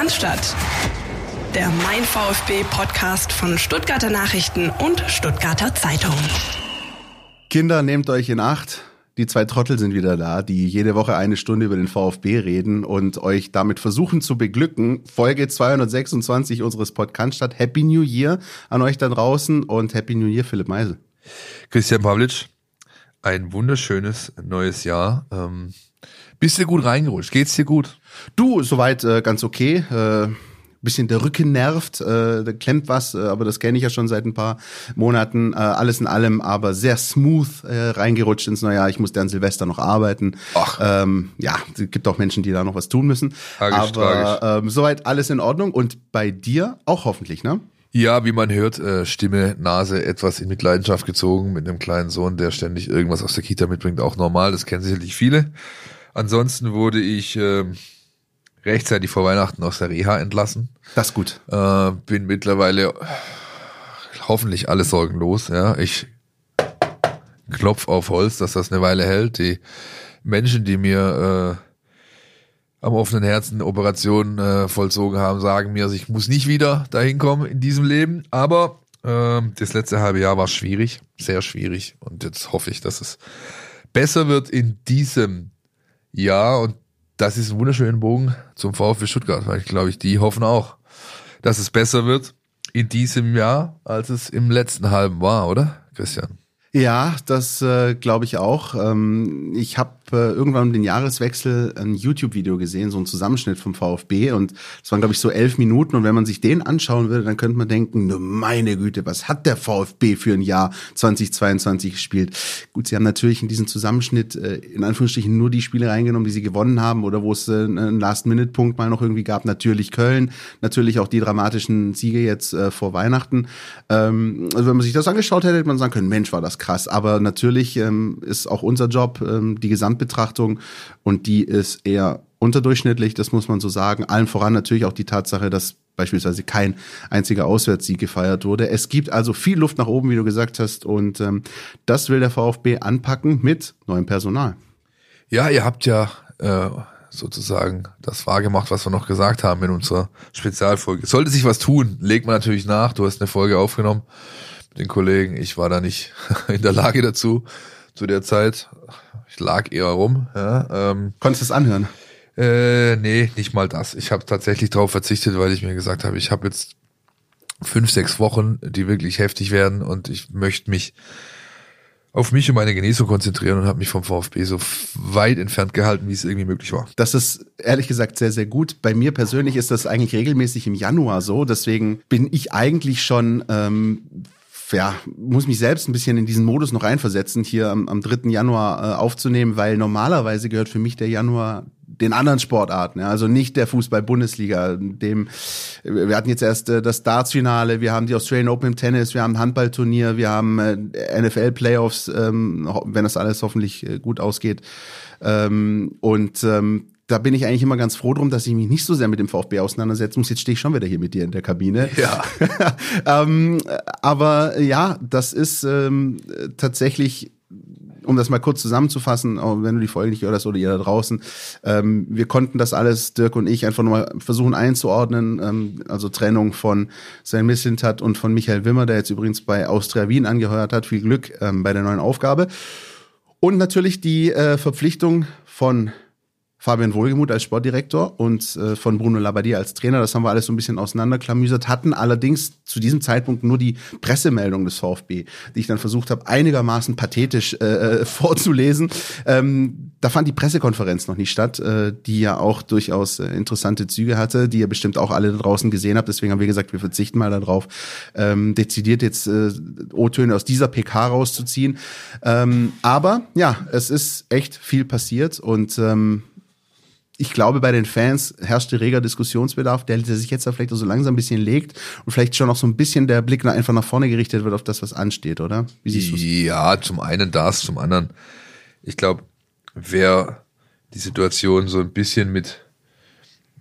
Cannstatt. Der Mein VfB Podcast von Stuttgarter Nachrichten und Stuttgarter Zeitung. Kinder, nehmt euch in Acht. Die zwei Trottel sind wieder da, die jede Woche eine Stunde über den VfB reden und euch damit versuchen zu beglücken. Folge 226 unseres Podcasts Happy New Year an euch da draußen und Happy New Year, Philipp Meisel. Christian Pavlic, ein wunderschönes neues Jahr. Ähm, bist du gut reingerutscht? Geht's dir gut? Du, soweit äh, ganz okay. Äh, bisschen der Rücken nervt, äh, da klemmt was, äh, aber das kenne ich ja schon seit ein paar Monaten. Äh, alles in allem aber sehr smooth äh, reingerutscht ins neue Jahr. Ich musste an Silvester noch arbeiten. Ach. Ähm, ja, es gibt auch Menschen, die da noch was tun müssen. Tragisch, aber tragisch. Ähm, soweit alles in Ordnung und bei dir auch hoffentlich, ne? Ja, wie man hört, äh, Stimme, Nase etwas in Mitleidenschaft gezogen mit einem kleinen Sohn, der ständig irgendwas aus der Kita mitbringt, auch normal, das kennen sicherlich viele. Ansonsten wurde ich äh, rechtzeitig vor Weihnachten aus der Reha entlassen. Das ist gut. Äh, bin mittlerweile hoffentlich alle Sorgen los. Ja, ich klopf auf Holz, dass das eine Weile hält. Die Menschen, die mir äh, am offenen Herzen Operationen äh, vollzogen haben, sagen mir, also ich muss nicht wieder dahin kommen in diesem Leben. Aber äh, das letzte halbe Jahr war schwierig, sehr schwierig. Und jetzt hoffe ich, dass es besser wird in diesem Jahr. Und das ist ein wunderschöner Bogen zum VfB Stuttgart, weil ich glaube, ich, die hoffen auch, dass es besser wird in diesem Jahr, als es im letzten halben war, oder, Christian? Ja, das äh, glaube ich auch. Ähm, ich habe äh, irgendwann um den Jahreswechsel ein YouTube-Video gesehen, so ein Zusammenschnitt vom VfB und es waren glaube ich so elf Minuten und wenn man sich den anschauen würde, dann könnte man denken, ne meine Güte, was hat der VfB für ein Jahr 2022 gespielt? Gut, sie haben natürlich in diesen Zusammenschnitt äh, in Anführungsstrichen nur die Spiele reingenommen, die sie gewonnen haben oder wo es äh, einen Last-Minute-Punkt mal noch irgendwie gab. Natürlich Köln, natürlich auch die dramatischen Siege jetzt äh, vor Weihnachten. Ähm, also wenn man sich das angeschaut hätte, hätte man sagen können, Mensch, war das krass. Aber natürlich ähm, ist auch unser Job ähm, die Gesamtbetrachtung und die ist eher unterdurchschnittlich, das muss man so sagen. Allen voran natürlich auch die Tatsache, dass beispielsweise kein einziger Auswärtssieg gefeiert wurde. Es gibt also viel Luft nach oben, wie du gesagt hast, und ähm, das will der VfB anpacken mit neuem Personal. Ja, ihr habt ja äh, sozusagen das wahrgemacht, was wir noch gesagt haben in unserer Spezialfolge. Sollte sich was tun, legt man natürlich nach. Du hast eine Folge aufgenommen mit den Kollegen. Ich war da nicht in der Lage dazu zu der Zeit. Lag eher rum. Ja, ähm, Konntest du es anhören? äh, nee, nicht mal das. Ich habe tatsächlich darauf verzichtet, weil ich mir gesagt habe, ich habe jetzt fünf, sechs Wochen, die wirklich heftig werden und ich möchte mich auf mich und meine Genesung konzentrieren und habe mich vom VfB so weit entfernt gehalten, wie es irgendwie möglich war. Das ist ehrlich gesagt sehr, sehr gut. Bei mir persönlich ist das eigentlich regelmäßig im Januar so. Deswegen bin ich eigentlich schon, ähm, ja, muss mich selbst ein bisschen in diesen Modus noch reinversetzen, hier am, am 3. Januar äh, aufzunehmen, weil normalerweise gehört für mich der Januar den anderen Sportarten, ja, also nicht der Fußball-Bundesliga, dem wir hatten jetzt erst äh, das Darts-Finale, wir haben die Australian Open im Tennis, wir haben ein Handballturnier, wir haben äh, NFL-Playoffs, ähm, wenn das alles hoffentlich äh, gut ausgeht. Ähm, und ähm, da bin ich eigentlich immer ganz froh drum, dass ich mich nicht so sehr mit dem VfB auseinandersetzen muss. Jetzt stehe ich schon wieder hier mit dir in der Kabine. Ja. ähm, aber ja, das ist ähm, tatsächlich um das mal kurz zusammenzufassen, auch wenn du die Folge nicht gehört hast oder ihr da draußen, ähm, wir konnten das alles, Dirk und ich, einfach nur mal versuchen einzuordnen. Ähm, also Trennung von Sven Mislintat und von Michael Wimmer, der jetzt übrigens bei Austria Wien angeheuert hat. Viel Glück ähm, bei der neuen Aufgabe. Und natürlich die äh, Verpflichtung von Fabian Wohlgemuth als Sportdirektor und äh, von Bruno Labbadia als Trainer. Das haben wir alles so ein bisschen auseinanderklamüsert, hatten allerdings zu diesem Zeitpunkt nur die Pressemeldung des VfB, die ich dann versucht habe, einigermaßen pathetisch äh, vorzulesen. Ähm, da fand die Pressekonferenz noch nicht statt, äh, die ja auch durchaus äh, interessante Züge hatte, die ihr bestimmt auch alle da draußen gesehen habt. Deswegen haben wir gesagt, wir verzichten mal darauf, ähm, dezidiert jetzt äh, O-Töne aus dieser PK rauszuziehen. Ähm, aber ja, es ist echt viel passiert und ähm, ich glaube, bei den Fans herrschte reger Diskussionsbedarf, der, der sich jetzt da vielleicht so langsam ein bisschen legt und vielleicht schon auch so ein bisschen der Blick nach, einfach nach vorne gerichtet wird auf das, was ansteht, oder? Wie siehst? Ja, zum einen das, zum anderen, ich glaube, wer die Situation so ein bisschen mit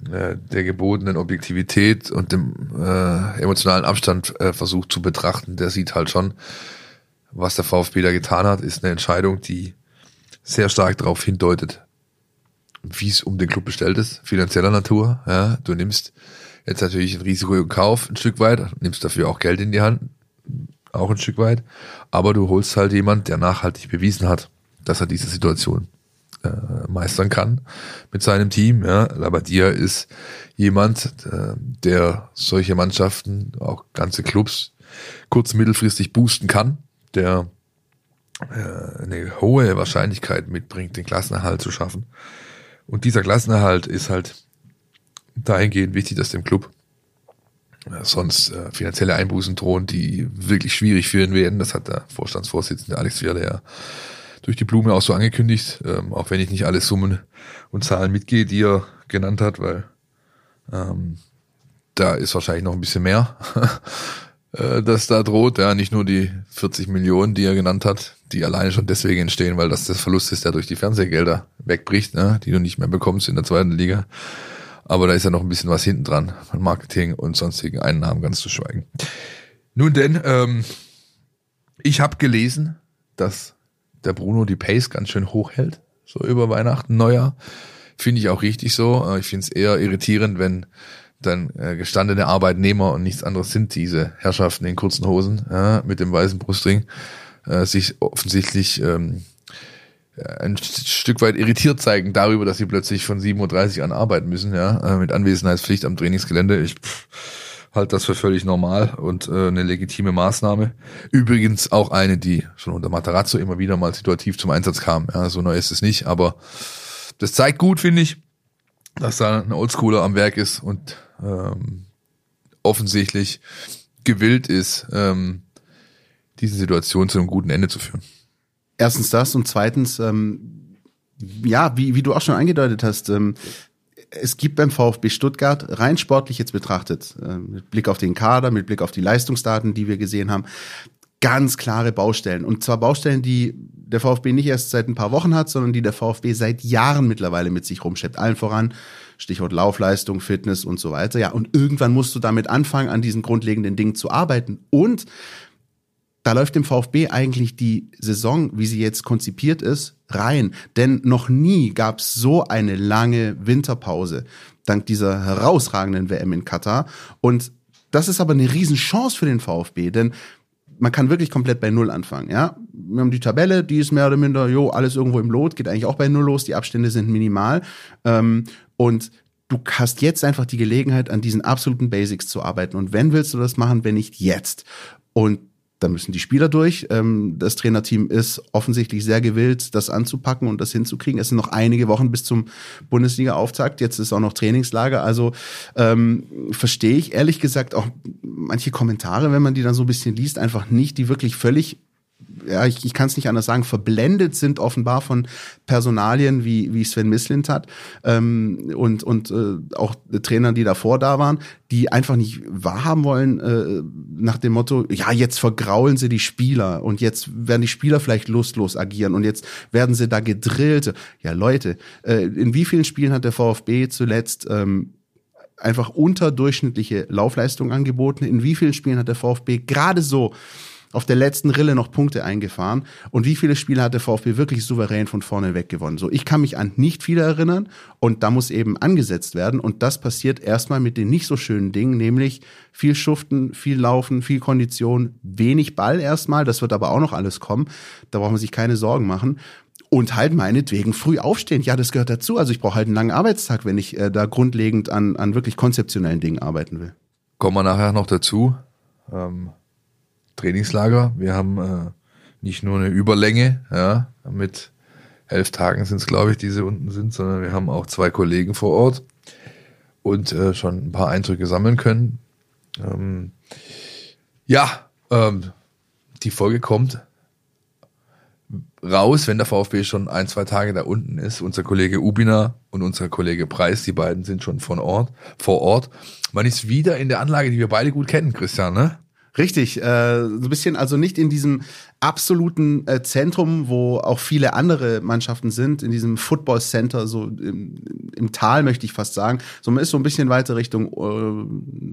äh, der gebotenen Objektivität und dem äh, emotionalen Abstand äh, versucht zu betrachten, der sieht halt schon, was der VfB da getan hat, ist eine Entscheidung, die sehr stark darauf hindeutet, wie es um den Club bestellt ist, finanzieller Natur. Ja, du nimmst jetzt natürlich ein Risiko in Kauf ein Stück weit, nimmst dafür auch Geld in die Hand, auch ein Stück weit, aber du holst halt jemand, der nachhaltig bewiesen hat, dass er diese Situation äh, meistern kann mit seinem Team. Ja. Labadia ist jemand, äh, der solche Mannschaften, auch ganze Clubs, kurz- mittelfristig boosten kann, der äh, eine hohe Wahrscheinlichkeit mitbringt, den Klassenerhalt zu schaffen. Und dieser Klassenerhalt ist halt dahingehend wichtig, dass dem Club äh, sonst äh, finanzielle Einbußen drohen, die wirklich schwierig führen werden. Das hat der Vorstandsvorsitzende Alex Wierle ja durch die Blume auch so angekündigt, ähm, auch wenn ich nicht alle Summen und Zahlen mitgehe, die er genannt hat, weil ähm, da ist wahrscheinlich noch ein bisschen mehr, äh, das da droht. Ja, nicht nur die 40 Millionen, die er genannt hat, die alleine schon deswegen entstehen, weil das das Verlust ist, der durch die Fernsehgelder wegbricht, ne, die du nicht mehr bekommst in der zweiten Liga. Aber da ist ja noch ein bisschen was hinten dran, von Marketing und sonstigen Einnahmen ganz zu schweigen. Nun denn, ähm, ich habe gelesen, dass der Bruno die Pace ganz schön hoch hält, so über Weihnachten, Neujahr. Finde ich auch richtig so. Äh, ich finde es eher irritierend, wenn dann äh, gestandene Arbeitnehmer und nichts anderes sind diese Herrschaften in kurzen Hosen ja, mit dem weißen Brustring äh, sich offensichtlich ähm, ein Stück weit irritiert zeigen darüber, dass sie plötzlich von 7.30 Uhr an arbeiten müssen, ja, äh, mit Anwesenheitspflicht am Trainingsgelände. Ich halte das für völlig normal und äh, eine legitime Maßnahme. Übrigens auch eine, die schon unter Matarazzo immer wieder mal situativ zum Einsatz kam. Ja, so neu ist es nicht, aber das zeigt gut, finde ich, dass da ein Oldschooler am Werk ist und ähm, offensichtlich gewillt ist, ähm, diese Situation zu einem guten Ende zu führen. Erstens das und zweitens, ähm, ja, wie, wie du auch schon angedeutet hast, ähm, es gibt beim VfB Stuttgart rein sportlich jetzt betrachtet, äh, mit Blick auf den Kader, mit Blick auf die Leistungsdaten, die wir gesehen haben, ganz klare Baustellen. Und zwar Baustellen, die der VfB nicht erst seit ein paar Wochen hat, sondern die der VfB seit Jahren mittlerweile mit sich rumschleppt. Allen voran, Stichwort Laufleistung, Fitness und so weiter. Ja, und irgendwann musst du damit anfangen, an diesen grundlegenden Dingen zu arbeiten. Und da läuft dem VfB eigentlich die Saison, wie sie jetzt konzipiert ist, rein. Denn noch nie gab es so eine lange Winterpause, dank dieser herausragenden WM in Katar. Und das ist aber eine Riesenchance für den VfB, denn man kann wirklich komplett bei Null anfangen, ja. Wir haben die Tabelle, die ist mehr oder minder, jo, alles irgendwo im Lot, geht eigentlich auch bei Null los, die Abstände sind minimal. Ähm, und du hast jetzt einfach die Gelegenheit, an diesen absoluten Basics zu arbeiten. Und wenn willst du das machen, wenn nicht jetzt? Und da müssen die Spieler durch. Ähm, das Trainerteam ist offensichtlich sehr gewillt, das anzupacken und das hinzukriegen. Es sind noch einige Wochen bis zum Bundesliga-Auftakt. Jetzt ist auch noch Trainingslager. Also ähm, verstehe ich ehrlich gesagt auch manche Kommentare, wenn man die dann so ein bisschen liest, einfach nicht, die wirklich völlig ja, ich, ich kann es nicht anders sagen, verblendet sind offenbar von Personalien wie, wie Sven Mislint hat ähm, und, und äh, auch Trainern, die davor da waren, die einfach nicht wahrhaben wollen äh, nach dem Motto, ja, jetzt vergraulen sie die Spieler und jetzt werden die Spieler vielleicht lustlos agieren und jetzt werden sie da gedrillt. Ja, Leute, äh, in wie vielen Spielen hat der VfB zuletzt ähm, einfach unterdurchschnittliche Laufleistung angeboten? In wie vielen Spielen hat der VfB gerade so auf der letzten Rille noch Punkte eingefahren. Und wie viele Spiele hat der VfB wirklich souverän von vorne weg gewonnen? So, ich kann mich an nicht viele erinnern und da muss eben angesetzt werden. Und das passiert erstmal mit den nicht so schönen Dingen, nämlich viel Schuften, viel Laufen, viel Kondition, wenig Ball erstmal. Das wird aber auch noch alles kommen. Da braucht man sich keine Sorgen machen und halt meinetwegen früh aufstehen. Ja, das gehört dazu. Also ich brauche halt einen langen Arbeitstag, wenn ich äh, da grundlegend an, an wirklich konzeptionellen Dingen arbeiten will. Kommen wir nachher noch dazu. Ähm, Trainingslager. Wir haben äh, nicht nur eine Überlänge, ja, mit elf Tagen sind es, glaube ich, die sie unten sind, sondern wir haben auch zwei Kollegen vor Ort und äh, schon ein paar Eindrücke sammeln können. Ähm, ja, ähm, die Folge kommt raus, wenn der VfB schon ein, zwei Tage da unten ist. Unser Kollege Ubina und unser Kollege Preis, die beiden sind schon von Ort, vor Ort. Man ist wieder in der Anlage, die wir beide gut kennen, Christian, ne? Richtig, äh, so ein bisschen, also nicht in diesem absoluten äh, Zentrum, wo auch viele andere Mannschaften sind, in diesem Football Center, so im, im Tal möchte ich fast sagen. So man ist so ein bisschen weiter Richtung äh,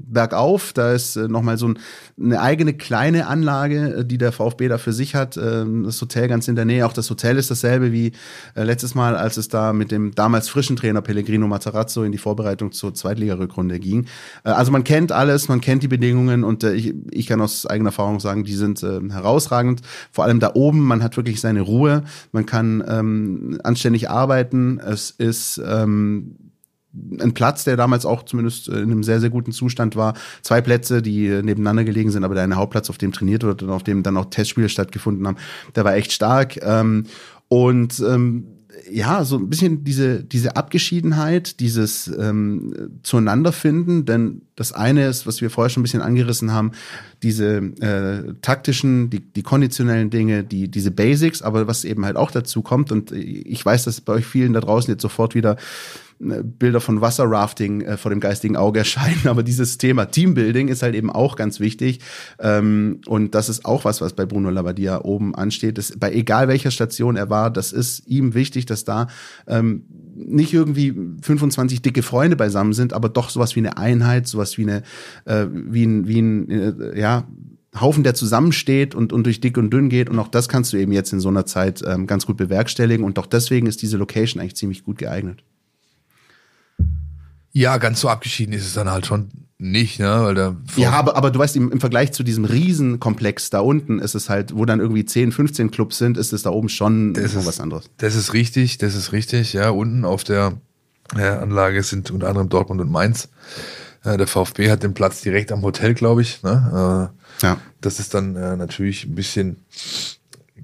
bergauf. Da ist äh, nochmal so ein, eine eigene kleine Anlage, äh, die der VfB da für sich hat. Äh, das Hotel ganz in der Nähe. Auch das Hotel ist dasselbe wie äh, letztes Mal, als es da mit dem damals frischen Trainer Pellegrino Matarazzo in die Vorbereitung zur Zweitligarückrunde ging. Äh, also man kennt alles, man kennt die Bedingungen und äh, ich, ich kann aus eigener Erfahrung sagen, die sind herausragend vor allem da oben, man hat wirklich seine Ruhe, man kann ähm, anständig arbeiten. Es ist ähm, ein Platz, der damals auch zumindest in einem sehr, sehr guten Zustand war. Zwei Plätze, die nebeneinander gelegen sind, aber der eine Hauptplatz, auf dem trainiert wird und auf dem dann auch Testspiele stattgefunden haben, der war echt stark. Ähm, und ähm, ja, so ein bisschen diese, diese Abgeschiedenheit, dieses ähm, Zueinanderfinden, denn das eine ist, was wir vorher schon ein bisschen angerissen haben, diese äh, taktischen, die, die konditionellen Dinge, die, diese Basics, aber was eben halt auch dazu kommt, und ich weiß, dass bei euch vielen da draußen jetzt sofort wieder Bilder von Wasserrafting äh, vor dem geistigen Auge erscheinen, aber dieses Thema Teambuilding ist halt eben auch ganz wichtig ähm, und das ist auch was, was bei Bruno Labbadia oben ansteht. Das, bei egal welcher Station er war, das ist ihm wichtig, dass da ähm, nicht irgendwie 25 dicke Freunde beisammen sind, aber doch sowas wie eine Einheit, sowas wie eine äh, wie ein wie ein äh, ja Haufen, der zusammensteht und, und durch dick und dünn geht. Und auch das kannst du eben jetzt in so einer Zeit ähm, ganz gut bewerkstelligen. Und auch deswegen ist diese Location eigentlich ziemlich gut geeignet. Ja, ganz so abgeschieden ist es dann halt schon nicht, ne? Weil der ja, aber, aber du weißt, im, im Vergleich zu diesem Riesenkomplex da unten ist es halt, wo dann irgendwie 10, 15 Clubs sind, ist es da oben schon das ist, was anderes. Das ist richtig, das ist richtig. Ja, unten auf der ja, Anlage sind unter anderem Dortmund und Mainz. Ja, der VfB hat den Platz direkt am Hotel, glaube ich. Ne? Äh, ja. Das ist dann äh, natürlich ein bisschen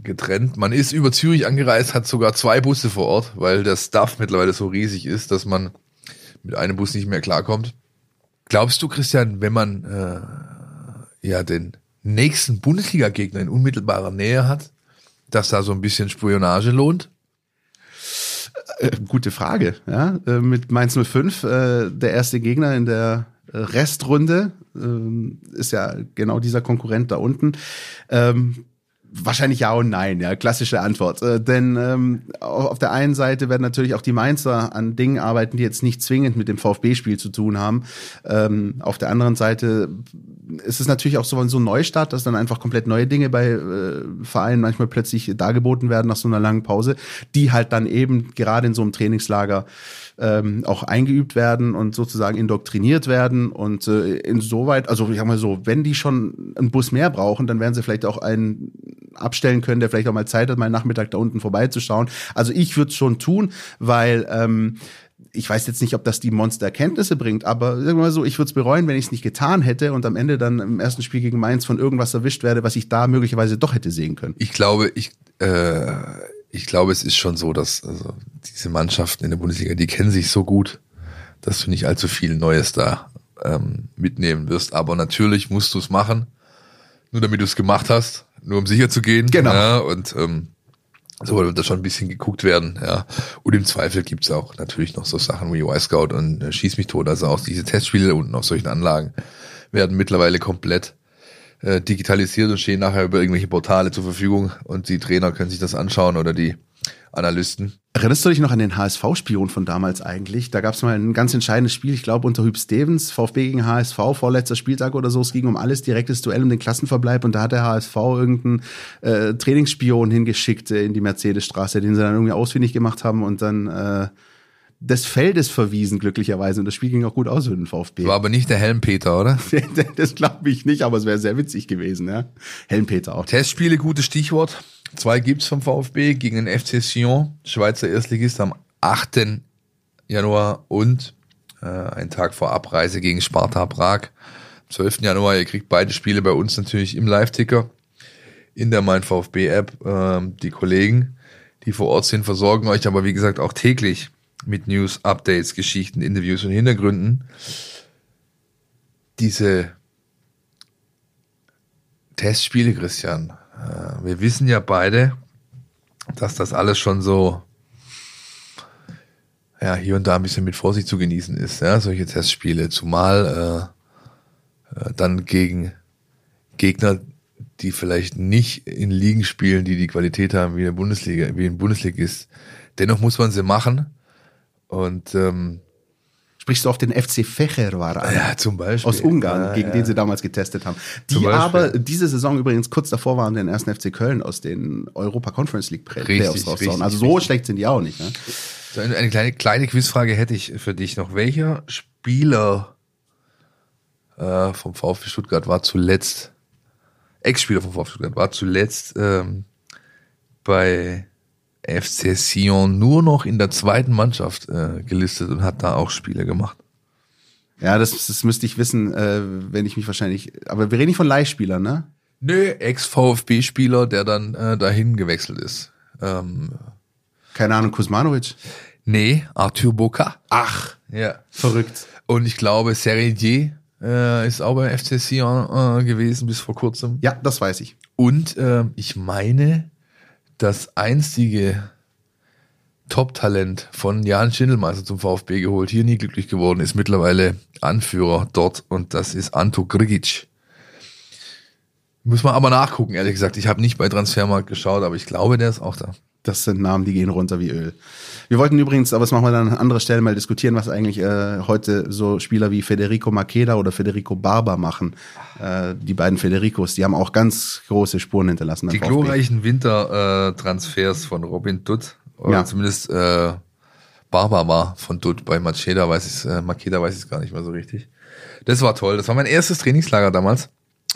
getrennt. Man ist über Zürich angereist, hat sogar zwei Busse vor Ort, weil der Stuff mittlerweile so riesig ist, dass man mit einem Bus nicht mehr klarkommt. Glaubst du, Christian, wenn man äh, ja den nächsten Bundesliga-Gegner in unmittelbarer Nähe hat, dass da so ein bisschen Spionage lohnt? Äh, gute Frage. Ja, äh, mit Mainz 05, äh, der erste Gegner in der Restrunde, ähm, ist ja genau dieser Konkurrent da unten. Ähm, Wahrscheinlich ja und nein, ja, klassische Antwort. Äh, denn ähm, auf der einen Seite werden natürlich auch die Mainzer an Dingen arbeiten, die jetzt nicht zwingend mit dem VfB-Spiel zu tun haben. Ähm, auf der anderen Seite ist es natürlich auch so, so ein Neustart, dass dann einfach komplett neue Dinge bei äh, Vereinen manchmal plötzlich dargeboten werden nach so einer langen Pause, die halt dann eben gerade in so einem Trainingslager ähm, auch eingeübt werden und sozusagen indoktriniert werden. Und äh, insoweit, also ich sag mal so, wenn die schon einen Bus mehr brauchen, dann werden sie vielleicht auch einen abstellen können, der vielleicht auch mal Zeit hat, mal Nachmittag da unten vorbeizuschauen. Also ich würde es schon tun, weil ähm, ich weiß jetzt nicht, ob das die Monstererkenntnisse bringt, aber sagen wir mal so, ich würde es bereuen, wenn ich es nicht getan hätte und am Ende dann im ersten Spiel gegen Mainz von irgendwas erwischt werde, was ich da möglicherweise doch hätte sehen können. Ich glaube, ich, äh, ich glaube, es ist schon so, dass also, diese Mannschaften in der Bundesliga, die kennen sich so gut, dass du nicht allzu viel Neues da ähm, mitnehmen wirst. Aber natürlich musst du es machen, nur damit du es gemacht hast, nur um sicher zu gehen. Genau. Ja, und ähm, so wird da schon ein bisschen geguckt werden, ja. Und im Zweifel gibt's auch natürlich noch so Sachen wie Y-Scout und äh, Schieß mich tot. Also auch diese Testspiele unten auf solchen Anlagen werden mittlerweile komplett äh, digitalisiert und stehen nachher über irgendwelche Portale zur Verfügung und die Trainer können sich das anschauen oder die Analysten. Erinnerst du dich noch an den HSV-Spion von damals eigentlich? Da gab es mal ein ganz entscheidendes Spiel, ich glaube unter Hüb Stevens, VfB gegen HSV, vorletzter Spieltag oder so. Es ging um alles, direktes Duell um den Klassenverbleib und da hat der HSV irgendeinen äh, Trainingsspion hingeschickt äh, in die Mercedesstraße, den sie dann irgendwie ausfindig gemacht haben und dann äh, des Feldes verwiesen, glücklicherweise. Und das Spiel ging auch gut aus für den VfB. War aber nicht der Helmpeter, oder? das glaube ich nicht, aber es wäre sehr witzig gewesen, ja. Helmpeter auch. Testspiele, gutes Stichwort. Zwei gibt's vom VfB gegen den FC Sion, Schweizer Erstligist am 8. Januar und äh, ein Tag vor Abreise gegen Sparta Prag. Am 12. Januar, ihr kriegt beide Spiele bei uns natürlich im Live-Ticker in der Mein VfB-App. Ähm, die Kollegen, die vor Ort sind, versorgen euch aber wie gesagt auch täglich mit News, Updates, Geschichten, Interviews und Hintergründen. Diese Testspiele, Christian, äh, wir wissen ja beide, dass das alles schon so ja, hier und da ein bisschen mit Vorsicht zu genießen ist, ja, solche Testspiele, zumal äh, äh, dann gegen Gegner, die vielleicht nicht in Ligen spielen, die die Qualität haben wie in der Bundesliga, wie in Bundesliga ist. Dennoch muss man sie machen. Und ähm, Sprichst du auf den FC Fechervar an? ja, zum Beispiel Aus Ungarn, Ja, gegen ja. den sie damals getestet haben. Die aber diese Saison übrigens kurz davor waren, den ersten FC Köln aus den Europa Conference League Playoffs rauszuhauen. Also so richtig. schlecht sind die auch nicht. Ne? So, eine, eine kleine, kleine Quizfrage hätte ich für dich noch. Welcher Spieler äh, vom VfB Stuttgart war zuletzt, Ex-Spieler vom VfB Stuttgart, war zuletzt ähm, bei FC Sion nur noch in der zweiten Mannschaft äh, gelistet und hat da auch Spiele gemacht? Ja, das, das müsste ich wissen, äh, wenn ich mich wahrscheinlich. Aber wir reden nicht von Leihspielern, ne? Nö, Ex-VfB-Spieler, der dann äh, dahin gewechselt ist. Ähm, Keine Ahnung, Kuzmanovic. nee, Arthur Boca. Ach, Ja. verrückt. Und ich glaube, Seredier äh, ist auch bei FC Sion äh, gewesen bis vor kurzem. Ja, das weiß ich. Und ähm, ich meine, das einstige Top-Talent von Jan Schindelmeister zum VfB geholt, hier nie glücklich geworden, ist mittlerweile Anführer dort und das ist Anto Grigic. Muss man aber nachgucken, ehrlich gesagt. Ich habe nicht bei Transfermarkt geschaut, aber ich glaube, der ist auch da. Das sind Namen, die gehen runter wie Öl. Wir wollten übrigens, aber das machen wir dann an anderer Stelle mal diskutieren, was eigentlich äh, heute so Spieler wie Federico Makeda oder Federico Barber machen. Äh, die beiden Federicos, die haben auch ganz große Spuren hinterlassen. Die VfB. glorreichen Wintertransfers von Robin Dutt, oder Ja. zumindest äh, Barber war von Dutt, bei Macheda weiß ich äh, Makeda weiß ich es gar nicht mehr so richtig. Das war toll. Das war mein erstes Trainingslager damals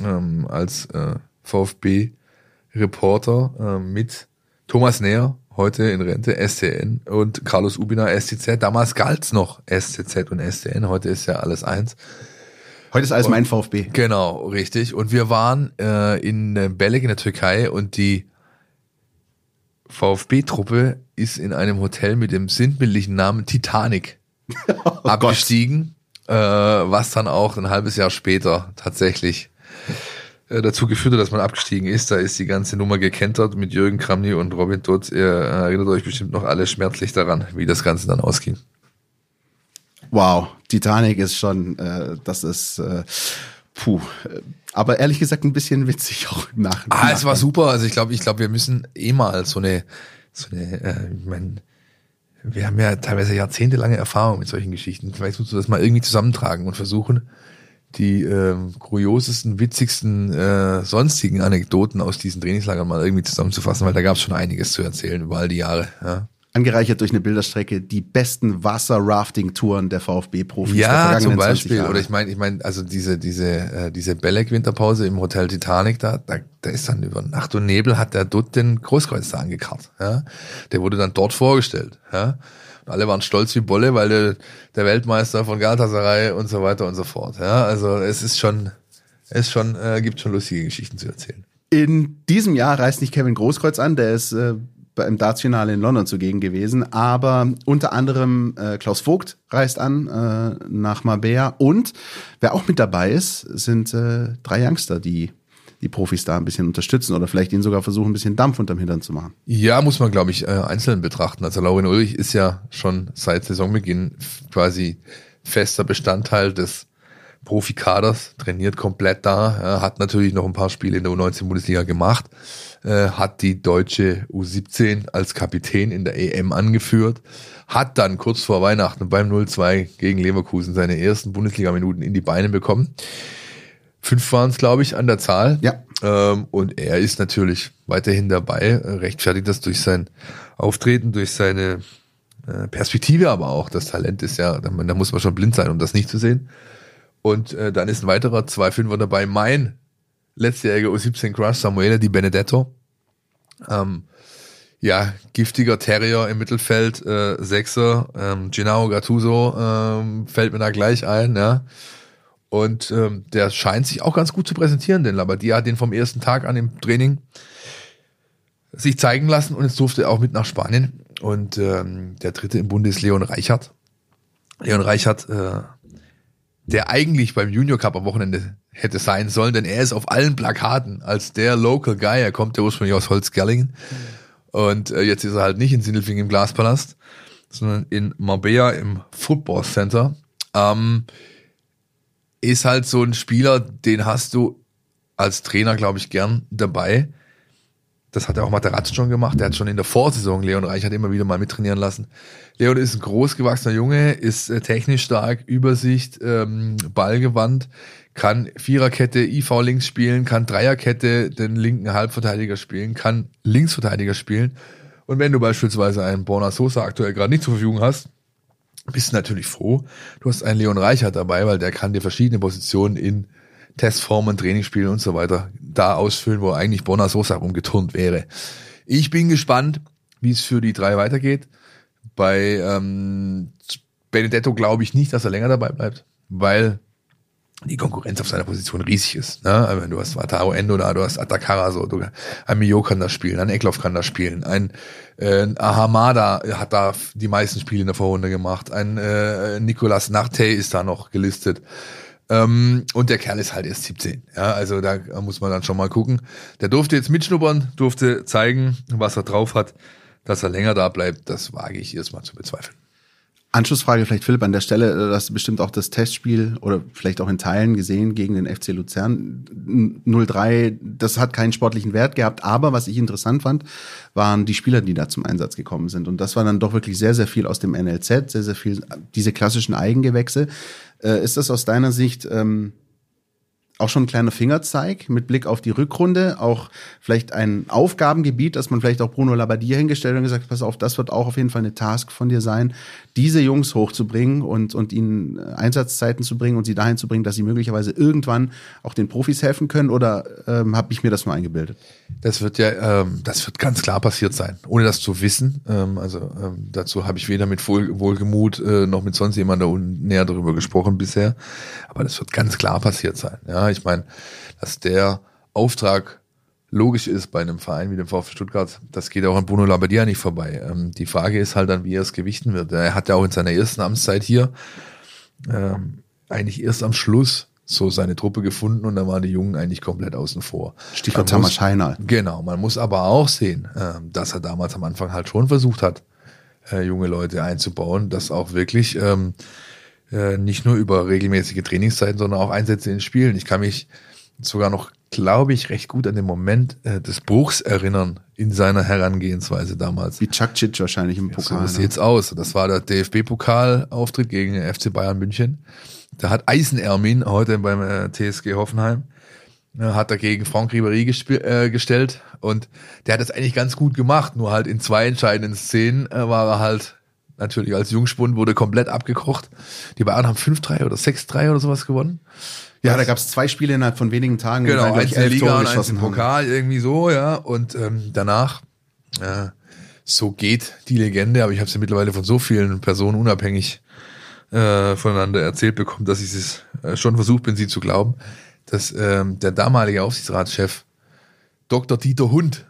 ähm, als äh, VfB-Reporter äh, mit Thomas Näher, heute in Rente, STN und Carlos Ubina, STZ. Damals galt's noch STZ und STN, heute ist ja alles eins. Heute ist alles mein VfB. Genau, richtig. Und wir waren äh, in äh, Belek in der Türkei und die VfB-Truppe ist in einem Hotel mit dem sinnbildlichen Namen Titanic abgestiegen, äh, was dann auch ein halbes Jahr später tatsächlich dazu geführt hat, dass man abgestiegen ist. Da ist die ganze Nummer gekentert mit Jürgen Kramny und Robin Dutt. Ihr erinnert euch bestimmt noch alle schmerzlich daran, wie das Ganze dann ausging. Wow, Titanic ist schon, äh, das ist, äh, puh. Äh, Aber ehrlich gesagt ein bisschen witzig auch im Nach Ah, es war super. Also ich glaube, ich glaube, wir müssen eh mal so eine, so eine, äh, ich mein, wir haben ja teilweise jahrzehntelange Erfahrung mit solchen Geschichten. Vielleicht musst du das mal irgendwie zusammentragen und versuchen, die ähm, kuriosesten, witzigsten, äh, sonstigen Anekdoten aus diesen Trainingslagern mal irgendwie zusammenzufassen, weil da gab es schon einiges zu erzählen über all die Jahre. Ja, Angereichert durch eine Bilderstrecke, die besten Wasser-Rafting-Touren der VfB-Profis der ja vergangenen zum 20 Beispiel. Oder ich meine, ich meine, also diese, diese, äh, diese Belek-Winterpause im Hotel Titanic, da, da, da ist dann über Nacht und Nebel hat der Dutt den Großkreuz da angekarrt. Ja? Der wurde dann dort vorgestellt. Ja? Alle waren stolz wie Bolle, weil der, der Weltmeister von Galatasaray und so weiter und so fort. Ja? Also es ist schon, es schon, äh, gibt schon lustige Geschichten zu erzählen. In diesem Jahr reist nicht Kevin Großkreuz an, der ist äh, beim Dartsfinale in London zugegen gewesen, aber unter anderem äh, Klaus Vogt reist an äh, nach Marbella und wer auch mit dabei ist, sind äh, drei Youngster, die die Profis da ein bisschen unterstützen oder vielleicht ihnen sogar versuchen, ein bisschen Dampf unterm Hintern zu machen. Ja, muss man, glaube ich, äh, einzeln betrachten. Also Laurin Ulrich ist ja schon seit Saisonbeginn quasi fester Bestandteil des Profikaders, trainiert komplett da, ja, hat natürlich noch ein paar Spiele in der U19-Bundesliga gemacht, äh, hat die deutsche U17 als Kapitän in der EM angeführt, hat dann kurz vor Weihnachten beim 0-2 gegen Leverkusen seine ersten Bundesliga-Minuten in die Beine bekommen. Fünf waren es, glaube ich, an der Zahl. Ja. Ähm, und er ist natürlich weiterhin dabei, äh, rechtfertigt das durch sein Auftreten, durch seine äh, Perspektive, aber auch das Talent ist ja, da, da muss man schon blind sein, um das nicht zu sehen. Und äh, dann ist ein weiterer zwei Fünfer dabei, mein letztjähriger U17 Crush, Samuele Di Benedetto. Ähm, ja, giftiger Terrier im Mittelfeld, äh, Sechser, ähm, Gennaro Gattuso ähm, fällt mir da gleich ein, ja. Und ähm, der scheint sich auch ganz gut zu präsentieren, denn Labadia hat den vom ersten Tag an im Training sich zeigen lassen und jetzt durfte er auch mit nach Spanien. Und ähm, der dritte im Bunde ist Leon Reichert. Leon Reichert, äh, der eigentlich beim Junior Cup am Wochenende hätte sein sollen, denn er ist auf allen Plakaten als der Local Guy. Er kommt ja ursprünglich aus Holzgerlingen. Und äh, jetzt ist er halt nicht in Sindelfingen im Glaspalast, sondern in Marbella im Football Center. Ähm, ist halt so ein Spieler, den hast du als Trainer, glaube ich, gern dabei. Das hat er auch Materazzo schon gemacht. Der hat schon in der Vorsaison Leon Reich hat immer wieder mal mittrainieren lassen. Leon ist ein großgewachsener Junge, ist äh, technisch stark, Übersicht, ähm, Ballgewandt, kann Viererkette IV links spielen, kann Dreierkette den linken Halbverteidiger spielen, kann Linksverteidiger spielen. Und wenn du beispielsweise einen Borna Sosa aktuell gerade nicht zur Verfügung hast, bist natürlich froh. Du hast einen Leon Reichert dabei, weil der kann dir verschiedene Positionen in Testformen, Trainingsspielen und so weiter da ausfüllen, wo eigentlich Borna Sosa rumgeturnt wäre. Ich bin gespannt, wie es für die drei weitergeht. Bei ähm, Benedetto glaube ich nicht, dass er länger dabei bleibt, weil die Konkurrenz auf seiner Position riesig ist. Ne? Also du hast Wataru Endo da, du hast Atakara so, du, ein Mio kann da spielen, ein Eklov kann da spielen, ein äh, Ahamada hat da die meisten Spiele in der Vorrunde gemacht, ein äh, Nicolas Narte ist da noch gelistet. Ähm, und der Kerl ist halt erst 17. Ja, also da muss man dann schon mal gucken. Der durfte jetzt mitschnuppern, durfte zeigen, was er drauf hat. Dass er länger da bleibt, das wage ich erstmal zu bezweifeln. Anschlussfrage vielleicht, Philipp, an der Stelle, äh, du hast bestimmt auch das Testspiel oder vielleicht auch in Teilen gesehen gegen den FC Luzern 03. Das hat keinen sportlichen Wert gehabt, aber was ich interessant fand, waren die Spieler, die da zum Einsatz gekommen sind. Und das war dann doch wirklich sehr, sehr viel aus dem NLZ, sehr, sehr viel diese klassischen Eigengewächse. Äh, ist das aus deiner Sicht ähm, auch schon ein kleiner Fingerzeig mit Blick auf die Rückrunde, auch vielleicht ein Aufgabengebiet, dass man vielleicht auch Bruno Labbadia hingestellt und gesagt, pass auf, das wird auch auf jeden Fall eine Task von dir sein, diese Jungs hochzubringen und, und ihnen äh, Einsatzzeiten zu bringen und sie dahin zu bringen, dass sie möglicherweise irgendwann auch den Profis helfen können oder ähm, habe ich mir das nur eingebildet? Das wird ja, ähm, das wird ganz klar passiert sein, ohne das zu wissen. Ähm, also ähm, dazu habe ich weder mit Wohl, Wohlgemut äh, noch mit sonst jemandem näher darüber gesprochen bisher, aber das wird ganz klar passiert sein. Ja, ich meine, dass der Auftrag logisch ist bei einem Verein wie dem VfB Stuttgart, das geht auch an Bruno Labbadia nicht vorbei. Ähm, die Frage ist halt dann, wie er es gewichten wird. Er hat ja auch in seiner ersten Amtszeit hier ähm, eigentlich erst am Schluss so seine Truppe gefunden und da waren die Jungen eigentlich komplett außen vor. Stichwort Thomas Scheiner. Genau, man muss aber auch sehen, äh, dass er damals am Anfang halt schon versucht hat, äh, junge Leute einzubauen, dass auch wirklich ähm, äh, nicht nur über regelmäßige Trainingszeiten, sondern auch Einsätze in Spielen. Ich kann mich sogar noch, glaube ich, recht gut an den Moment äh, des Bruchs erinnern in seiner Herangehensweise damals. Wie Cakcic wahrscheinlich im Pokal. Ja, so sieht's ne? aus. Das war der DFB-Pokal-Auftritt gegen den FC Bayern München. Da hat Eisenermin heute beim äh, TSG Hoffenheim äh, hat dagegen Franck Ribéry äh, gestellt und der hat das eigentlich ganz gut gemacht, nur halt in zwei entscheidenden Szenen äh, war er halt natürlich als Jungspund wurde komplett abgekocht. Die Bayern haben 5-3 oder 6-3 oder sowas gewonnen. Ja, da gab es zwei Spiele innerhalb von wenigen Tagen. Genau, eins in der Liga und eins im Pokal, haben. irgendwie so, ja. Und ähm, danach, äh, so geht die Legende, aber ich habe sie mittlerweile von so vielen Personen unabhängig äh, voneinander erzählt bekommen, dass ich es äh, schon versucht bin, sie zu glauben, dass ähm, der damalige Aufsichtsratschef Dr. Dieter Hund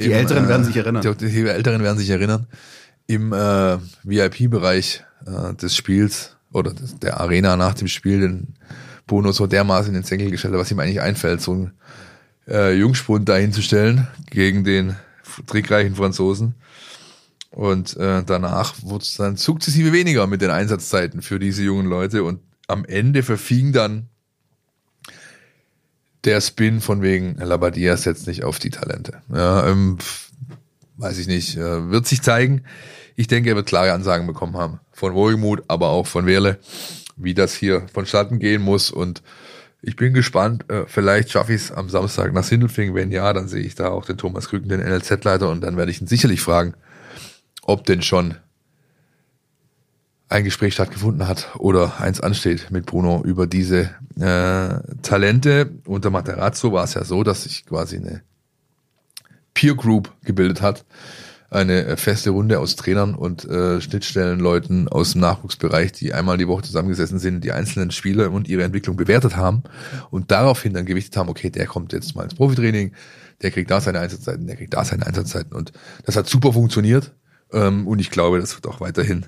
die im, Älteren äh, werden sich erinnern. Die, die Älteren werden sich erinnern im äh, VIP-Bereich äh, des Spiels oder der Arena nach dem Spiel den Bono so dermaßen in den Senkel gestellt hat, was ihm eigentlich einfällt, so einen äh, Jungspund dahinzustellen gegen den trickreichen Franzosen. Und äh, danach wurde es dann sukzessive weniger mit den Einsatzzeiten für diese jungen Leute und am Ende verfing dann der Spin von wegen Labadia setzt nicht auf die Talente. Ja, ähm, weiß ich nicht, äh, wird sich zeigen. Ich denke, er wird klare Ansagen bekommen haben. Von Wohlgemut, aber auch von Werle, wie das hier vonstatten gehen muss. Und ich bin gespannt, äh, vielleicht schaffe ich es am Samstag nach Sindelfing. Wenn ja, dann sehe ich da auch den Thomas Krücken, den NLZ-Leiter, und dann werde ich ihn sicherlich fragen, ob denn schon ein Gespräch stattgefunden hat oder eins ansteht mit Bruno über diese äh, Talente. Unter Materazzo war es ja so, dass sich quasi eine Peer Group gebildet hat. Eine äh, feste Runde aus Trainern und äh, Schnittstellenleuten aus dem Nachwuchsbereich, die einmal die Woche zusammengesessen sind, die einzelnen Spieler und ihre Entwicklung bewertet haben und daraufhin dann gewichtet haben, okay, der kommt jetzt mal ins Profitraining, der kriegt da seine Einsatzzeiten, der kriegt da seine Einsatzzeiten und das hat super funktioniert ähm, und ich glaube, das wird auch weiterhin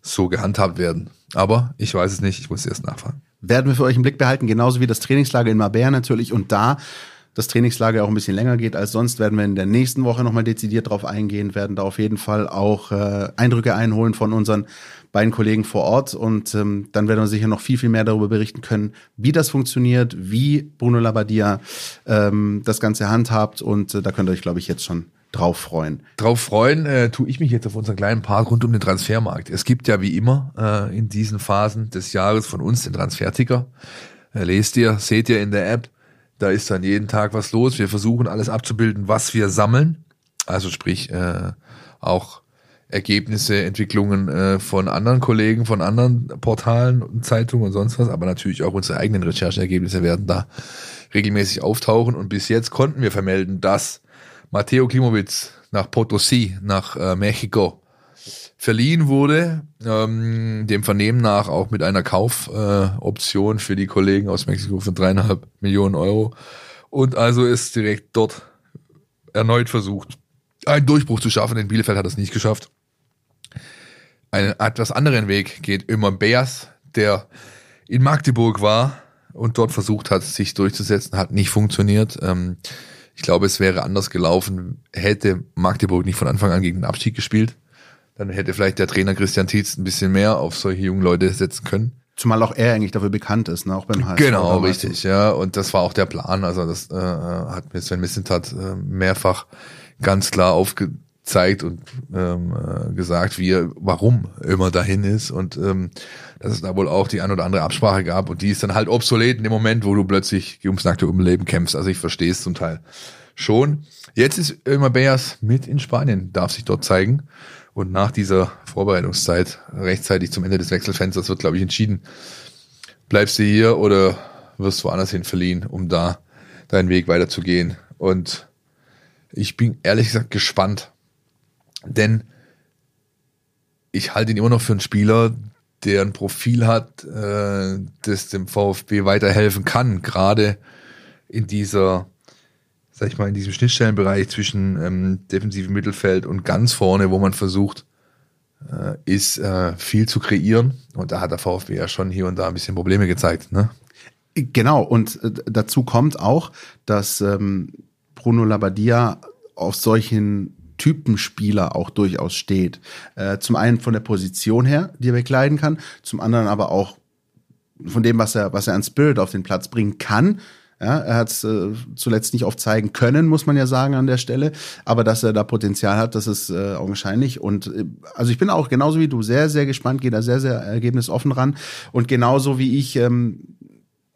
so gehandhabt werden. Aber ich weiß es nicht, ich muss erst nachfragen. Werden wir für euch im Blick behalten, genauso wie das Trainingslager in Marbella natürlich und da das Trainingslager auch ein bisschen länger geht als sonst, werden wir in der nächsten Woche nochmal dezidiert drauf eingehen, werden da auf jeden Fall auch äh, Eindrücke einholen von unseren beiden Kollegen vor Ort und ähm, dann werden wir sicher noch viel, viel mehr darüber berichten können, wie das funktioniert, wie Bruno Labbadia ähm, das Ganze handhabt und äh, da könnt ihr euch, glaube ich, jetzt schon drauf freuen. Drauf freuen äh, tue ich mich jetzt auf unseren kleinen Part rund um den Transfermarkt. Es gibt ja wie immer äh, in diesen Phasen des Jahres von uns den Transferticker. Äh, lest ihr, seht ihr in der App, da ist dann jeden Tag was los. Wir versuchen alles abzubilden, was wir sammeln. Also sprich äh, auch Ergebnisse, Entwicklungen äh, von anderen Kollegen, von anderen Portalen Zeitungen und sonst was, aber natürlich auch unsere eigenen Rechercheergebnisse werden da regelmäßig auftauchen. Und bis jetzt konnten wir vermelden, dass Matteo Klimowitz nach Potosí, nach äh, Mexiko, verliehen wurde, ähm, dem Vernehmen nach auch mit einer Kaufoption äh, für die Kollegen aus Mexiko von dreieinhalb Millionen Euro und also ist direkt dort erneut versucht, einen Durchbruch zu schaffen. In Bielefeld hat es nicht geschafft. Einen etwas anderen Weg geht immer Beas, der in Magdeburg war und dort versucht hat, sich durchzusetzen, hat nicht funktioniert. Ähm, ich glaube, es wäre anders gelaufen, hätte Magdeburg nicht von Anfang an gegen den Abstieg gespielt. Dann hätte vielleicht der Trainer Christian Tietz ein bisschen mehr auf solche jungen Leute setzen können. Zumal auch er eigentlich dafür bekannt ist, ne? auch beim HSV. Genau, richtig, ja. Und das war auch der Plan. Also das äh, hat mir Sven Missentat äh, mehrfach ganz klar aufgezeigt und ähm, äh, gesagt, wie er, warum immer dahin ist und ähm, dass es da wohl auch die ein oder andere Absprache gab und die ist dann halt obsolet in dem Moment, wo du plötzlich ums nackte Überleben kämpfst. Also ich verstehe es zum Teil schon. Jetzt ist Ömer Beas mit in Spanien, darf sich dort zeigen. Und nach dieser Vorbereitungszeit, rechtzeitig zum Ende des Wechselfensters, wird, glaube ich, entschieden, bleibst du hier oder wirst woanders hin verliehen, um da deinen Weg weiterzugehen. Und ich bin ehrlich gesagt gespannt, denn ich halte ihn immer noch für einen Spieler, der ein Profil hat, äh, das dem VfB weiterhelfen kann, gerade in dieser sag ich mal, in diesem Schnittstellenbereich zwischen ähm, defensivem Mittelfeld und ganz vorne, wo man versucht, äh, ist äh, viel zu kreieren. Und da hat der VfB ja schon hier und da ein bisschen Probleme gezeigt. Ne? Genau, und äh, dazu kommt auch, dass ähm, Bruno Labbadia auf solchen Typenspieler auch durchaus steht. Äh, zum einen von der Position her, die er bekleiden kann, zum anderen aber auch von dem, was er, was er an Spirit auf den Platz bringen kann. Ja, er hat es äh, zuletzt nicht oft zeigen können, muss man ja sagen an der Stelle. Aber dass er da Potenzial hat, das ist äh, augenscheinlich. Und äh, also ich bin auch genauso wie du sehr, sehr gespannt, gehe da sehr, sehr ergebnisoffen ran. Und genauso wie ich ähm,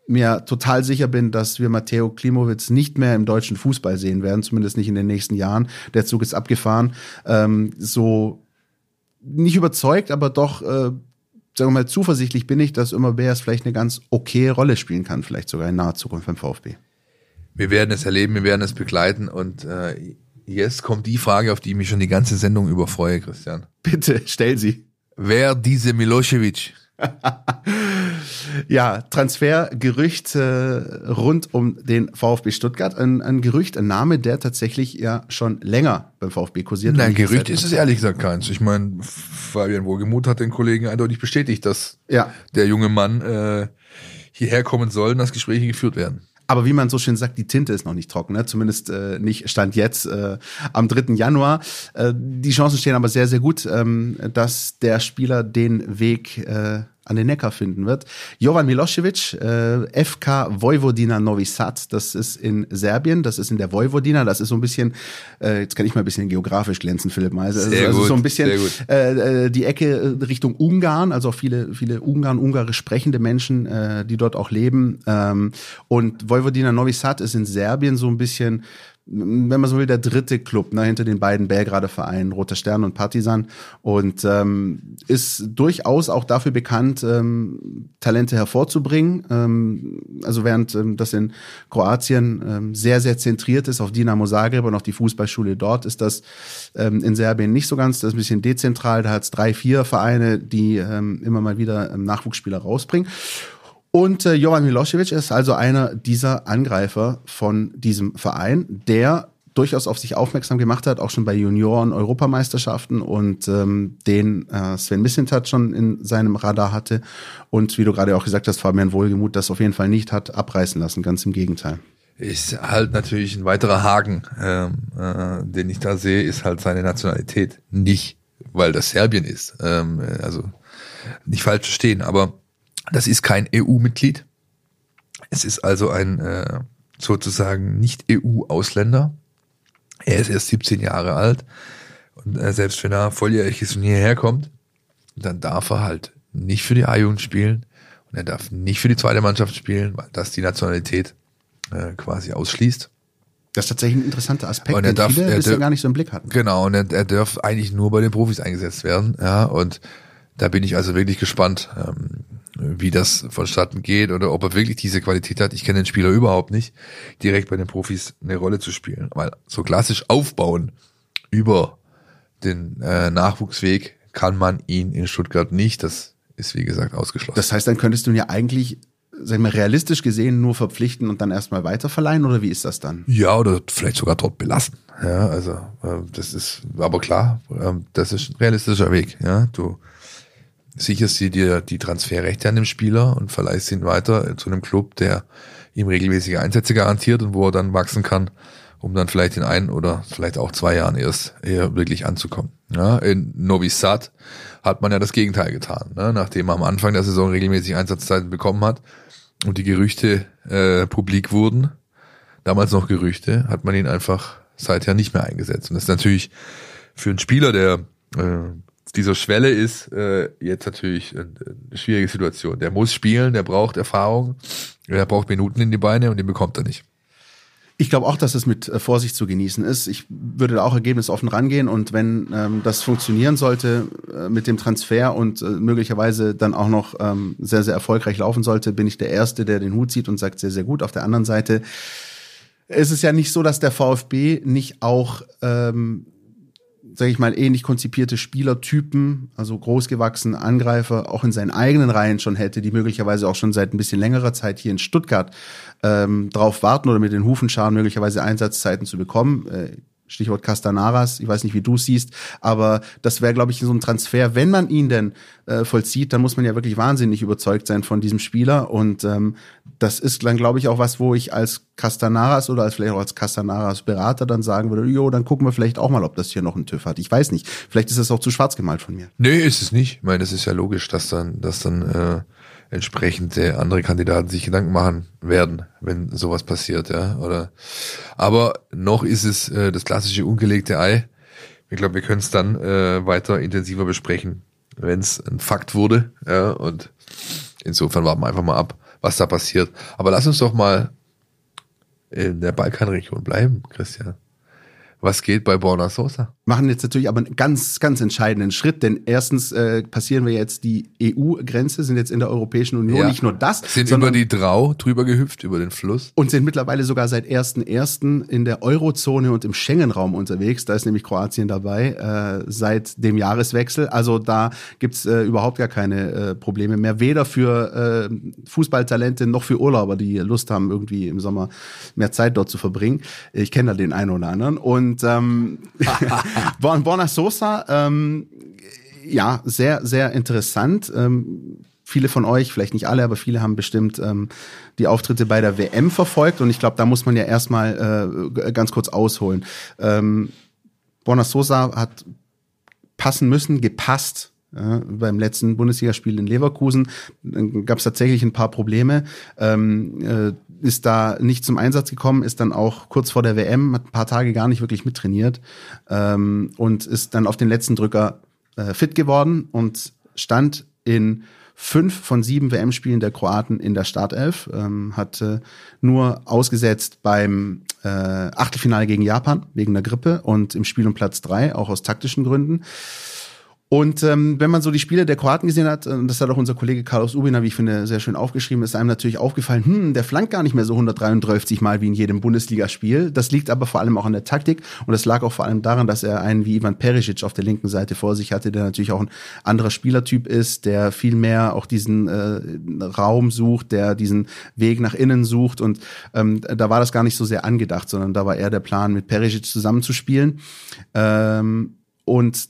mir total sicher bin, dass wir Matteo Klimowitz nicht mehr im deutschen Fußball sehen werden, zumindest nicht in den nächsten Jahren. Der Zug ist abgefahren. Ähm, so nicht überzeugt, aber doch äh, sagen wir mal, zuversichtlich bin ich, dass immer Bears vielleicht eine ganz okay Rolle spielen kann, vielleicht sogar in naher Zukunft beim VfB. Wir werden es erleben, wir werden es begleiten und äh, jetzt kommt die Frage, auf die ich mich schon die ganze Sendung überfreue, Christian. Bitte, stell sie. Wer diese Milosevic? ja, Transfergerücht äh, rund um den VfB Stuttgart. Ein, ein Gerücht, ein Name, der tatsächlich ja schon länger beim VfB kursiert. Nein, Gerücht ist es ehrlich gesagt keins. Ich meine, Fabian Wohlgemuth hat den Kollegen eindeutig bestätigt, dass ja. der junge Mann äh, hierher kommen soll und dass Gespräche geführt werden. Aber wie man so schön sagt, die Tinte ist noch nicht trocken, ne? zumindest äh, nicht stand jetzt äh, am 3. Januar. Äh, die Chancen stehen aber sehr, sehr gut, ähm, dass der Spieler den Weg äh, an den Neckar finden wird. Jovan Milosevic, äh, FK Vojvodina Novi Sad, das ist in Serbien, das ist in der Vojvodina, das ist so ein bisschen, äh, jetzt kann ich mal ein bisschen geografisch glänzen, Philipp Meise. Also, also so ein bisschen äh, äh, die Ecke Richtung Ungarn, also auch viele, viele Ungarn, ungarisch sprechende Menschen, äh, die dort auch leben. Ähm, und Vojvodina Novi Sad ist in Serbien so ein bisschen wenn man so will, der dritte Club ne, hinter den beiden Belgrader Vereinen, Roter Stern und Partizan. Und ähm, ist durchaus auch dafür bekannt, ähm, Talente hervorzubringen. Ähm, also während ähm, das in Kroatien ähm, sehr, sehr zentriert ist auf Dinamo Zagreb und auf die Fußballschule dort, ist das ähm, in Serbien nicht so ganz. Das ist ein bisschen dezentral. Da hat es drei, vier Vereine, die ähm, immer mal wieder ähm, Nachwuchsspieler rausbringen. Und äh, Jovan Milosevic ist also einer dieser Angreifer von diesem Verein, der durchaus auf sich aufmerksam gemacht hat, auch schon bei Junioren-Europameisterschaften und ähm, den äh, Sven Missentat schon in seinem Radar hatte und wie du gerade auch gesagt hast, Fabian Wohlgemuth das auf jeden Fall nicht hat abreißen lassen, ganz im Gegenteil. ist halt natürlich ein weiterer Haken, ähm, äh, den ich da sehe, ist halt seine Nationalität. Nicht, weil das Serbien ist. Ähm, also nicht falsch verstehen, aber das ist kein EU-Mitglied. Es ist also ein äh, sozusagen nicht EU-Ausländer. Er ist erst 17 Jahre alt und äh, selbst wenn er volljährig ist und hierher kommt, dann darf er halt nicht für die A-Jugend spielen und er darf nicht für die zweite Mannschaft spielen, weil das die Nationalität äh, quasi ausschließt. Das ist tatsächlich ein interessanter Aspekt, Und er den darf- viele er bisher gar nicht so im Blick hatten. Genau, und er, er darf eigentlich nur bei den Profis eingesetzt werden. Ja, und da bin ich also wirklich gespannt, ähm, wie das vonstatten geht oder ob er wirklich diese Qualität hat. Ich kenne den Spieler überhaupt nicht, direkt bei den Profis eine Rolle zu spielen. Weil so klassisch aufbauen über den äh, Nachwuchsweg kann man ihn in Stuttgart nicht. Das ist wie gesagt ausgeschlossen. Das heißt, dann könntest du ihn ja eigentlich, sag mal, realistisch gesehen nur verpflichten und dann erstmal weiterverleihen oder wie ist das dann? Ja, oder vielleicht sogar dort belassen. Ja, also äh, das ist aber klar, äh, das ist ein realistischer Weg. Ja, du sicherst dir dir die Transferrechte an dem Spieler und verleihst ihn weiter zu einem Club, der ihm regelmäßige Einsätze garantiert und wo er dann wachsen kann, um dann vielleicht in ein oder vielleicht auch zwei Jahren erst eher wirklich anzukommen. Ja, in Novi Sad hat man ja das Gegenteil getan, ne? nachdem er am Anfang der Saison regelmäßig Einsatzzeiten bekommen hat und die Gerüchte äh, publik wurden, damals noch Gerüchte, hat man ihn einfach seither nicht mehr eingesetzt. Und das ist natürlich für einen Spieler, der äh, dieser Schwelle ist, äh, jetzt natürlich eine, eine schwierige Situation. Der muss spielen, der braucht Erfahrung, er braucht Minuten in die Beine und die bekommt er nicht. Ich glaube auch, dass es mit äh, Vorsicht zu genießen ist. Ich würde da auch ergebnisoffen rangehen und wenn ähm, das funktionieren sollte äh, mit dem Transfer und äh, möglicherweise dann auch noch ähm, sehr, sehr erfolgreich laufen sollte, bin ich der Erste, der den Hut zieht und sagt, sehr, sehr gut. Auf der anderen Seite ist es ja nicht so, dass der VfB nicht auch ähm, sage ich mal, ähnlich konzipierte Spielertypen, also großgewachsene Angreifer, auch in seinen eigenen Reihen schon hätte, die möglicherweise auch schon seit ein bisschen längerer Zeit hier in Stuttgart ähm, drauf warten oder mit den Hufenscharen möglicherweise Einsatzzeiten zu bekommen. Äh, Stichwort Castanaras, ich weiß nicht, wie du siehst, aber das wäre, glaube ich, so ein Transfer. Wenn man ihn denn äh, vollzieht, dann muss man ja wirklich wahnsinnig überzeugt sein von diesem Spieler. Und ähm, das ist dann, glaube ich, auch was, wo ich als Castanaras oder als vielleicht auch als Castanaras Berater dann sagen würde, jo, dann gucken wir vielleicht auch mal, ob das hier noch einen TÜV hat. Ich weiß nicht. Vielleicht ist das auch zu schwarz gemalt von mir. Nee, ist es nicht. Ich meine, das ist ja logisch, dass dann, dass dann äh, entsprechende andere Kandidaten sich Gedanken machen werden, wenn sowas passiert, ja. Oder aber noch ist es äh, das klassische ungelegte Ei. Ich glaube, wir können es dann äh, weiter intensiver besprechen, wenn es ein Fakt wurde. Ja, und insofern warten wir einfach mal ab, was da passiert. Aber lass uns doch mal in der Balkanregion bleiben, Christian. Was geht bei Borna Sosa? Machen jetzt natürlich aber einen ganz, ganz entscheidenden Schritt, denn erstens äh, passieren wir jetzt die EU-Grenze, sind jetzt in der Europäischen Union. Ja. Nicht nur das, Sind sondern über die Drau drüber gehüpft, über den Fluss. und sind mittlerweile sogar seit 1.1. in der Eurozone und im Schengen-Raum unterwegs. Da ist nämlich Kroatien dabei äh, seit dem Jahreswechsel. Also da gibt's äh, überhaupt gar keine äh, Probleme mehr. Weder für äh, Fußballtalente noch für Urlauber, die Lust haben, irgendwie im Sommer mehr Zeit dort zu verbringen. Ich kenne da den einen oder anderen. Und ähm, Born Borna Sosa, ähm, ja, sehr, sehr interessant. Ähm, viele von euch, vielleicht nicht alle, aber viele haben bestimmt ähm, die Auftritte bei der WM verfolgt und ich glaube, da muss man ja erstmal äh, ganz kurz ausholen. Ähm, Borna Sosa hat passen müssen, gepasst. Ja, beim letzten Bundesligaspiel in Leverkusen gab es tatsächlich ein paar Probleme. Ähm, äh, ist da nicht zum Einsatz gekommen, ist dann auch kurz vor der WM, hat ein paar Tage gar nicht wirklich mittrainiert ähm, und ist dann auf den letzten Drücker äh, fit geworden und stand in fünf von sieben WM-Spielen der Kroaten in der Startelf, ähm, hat nur ausgesetzt beim äh, Achtelfinale gegen Japan wegen der Grippe und im Spiel um Platz drei, auch aus taktischen Gründen. Und ähm, wenn man so die Spiele der Kroaten gesehen hat, und das hat auch unser Kollege Carlos Ubina, wie ich finde, sehr schön aufgeschrieben, ist einem natürlich aufgefallen, hm, der flankt gar nicht mehr so 133 Mal wie in jedem Bundesligaspiel. Das liegt aber vor allem auch an der Taktik und das lag auch vor allem daran, dass er einen wie Ivan Perisic auf der linken Seite vor sich hatte, der natürlich auch ein anderer Spielertyp ist, der viel mehr auch diesen äh, Raum sucht, der diesen Weg nach innen sucht und ähm, da war das gar nicht so sehr angedacht, sondern da war eher der Plan, mit Perisic zusammenzuspielen. Ähm, und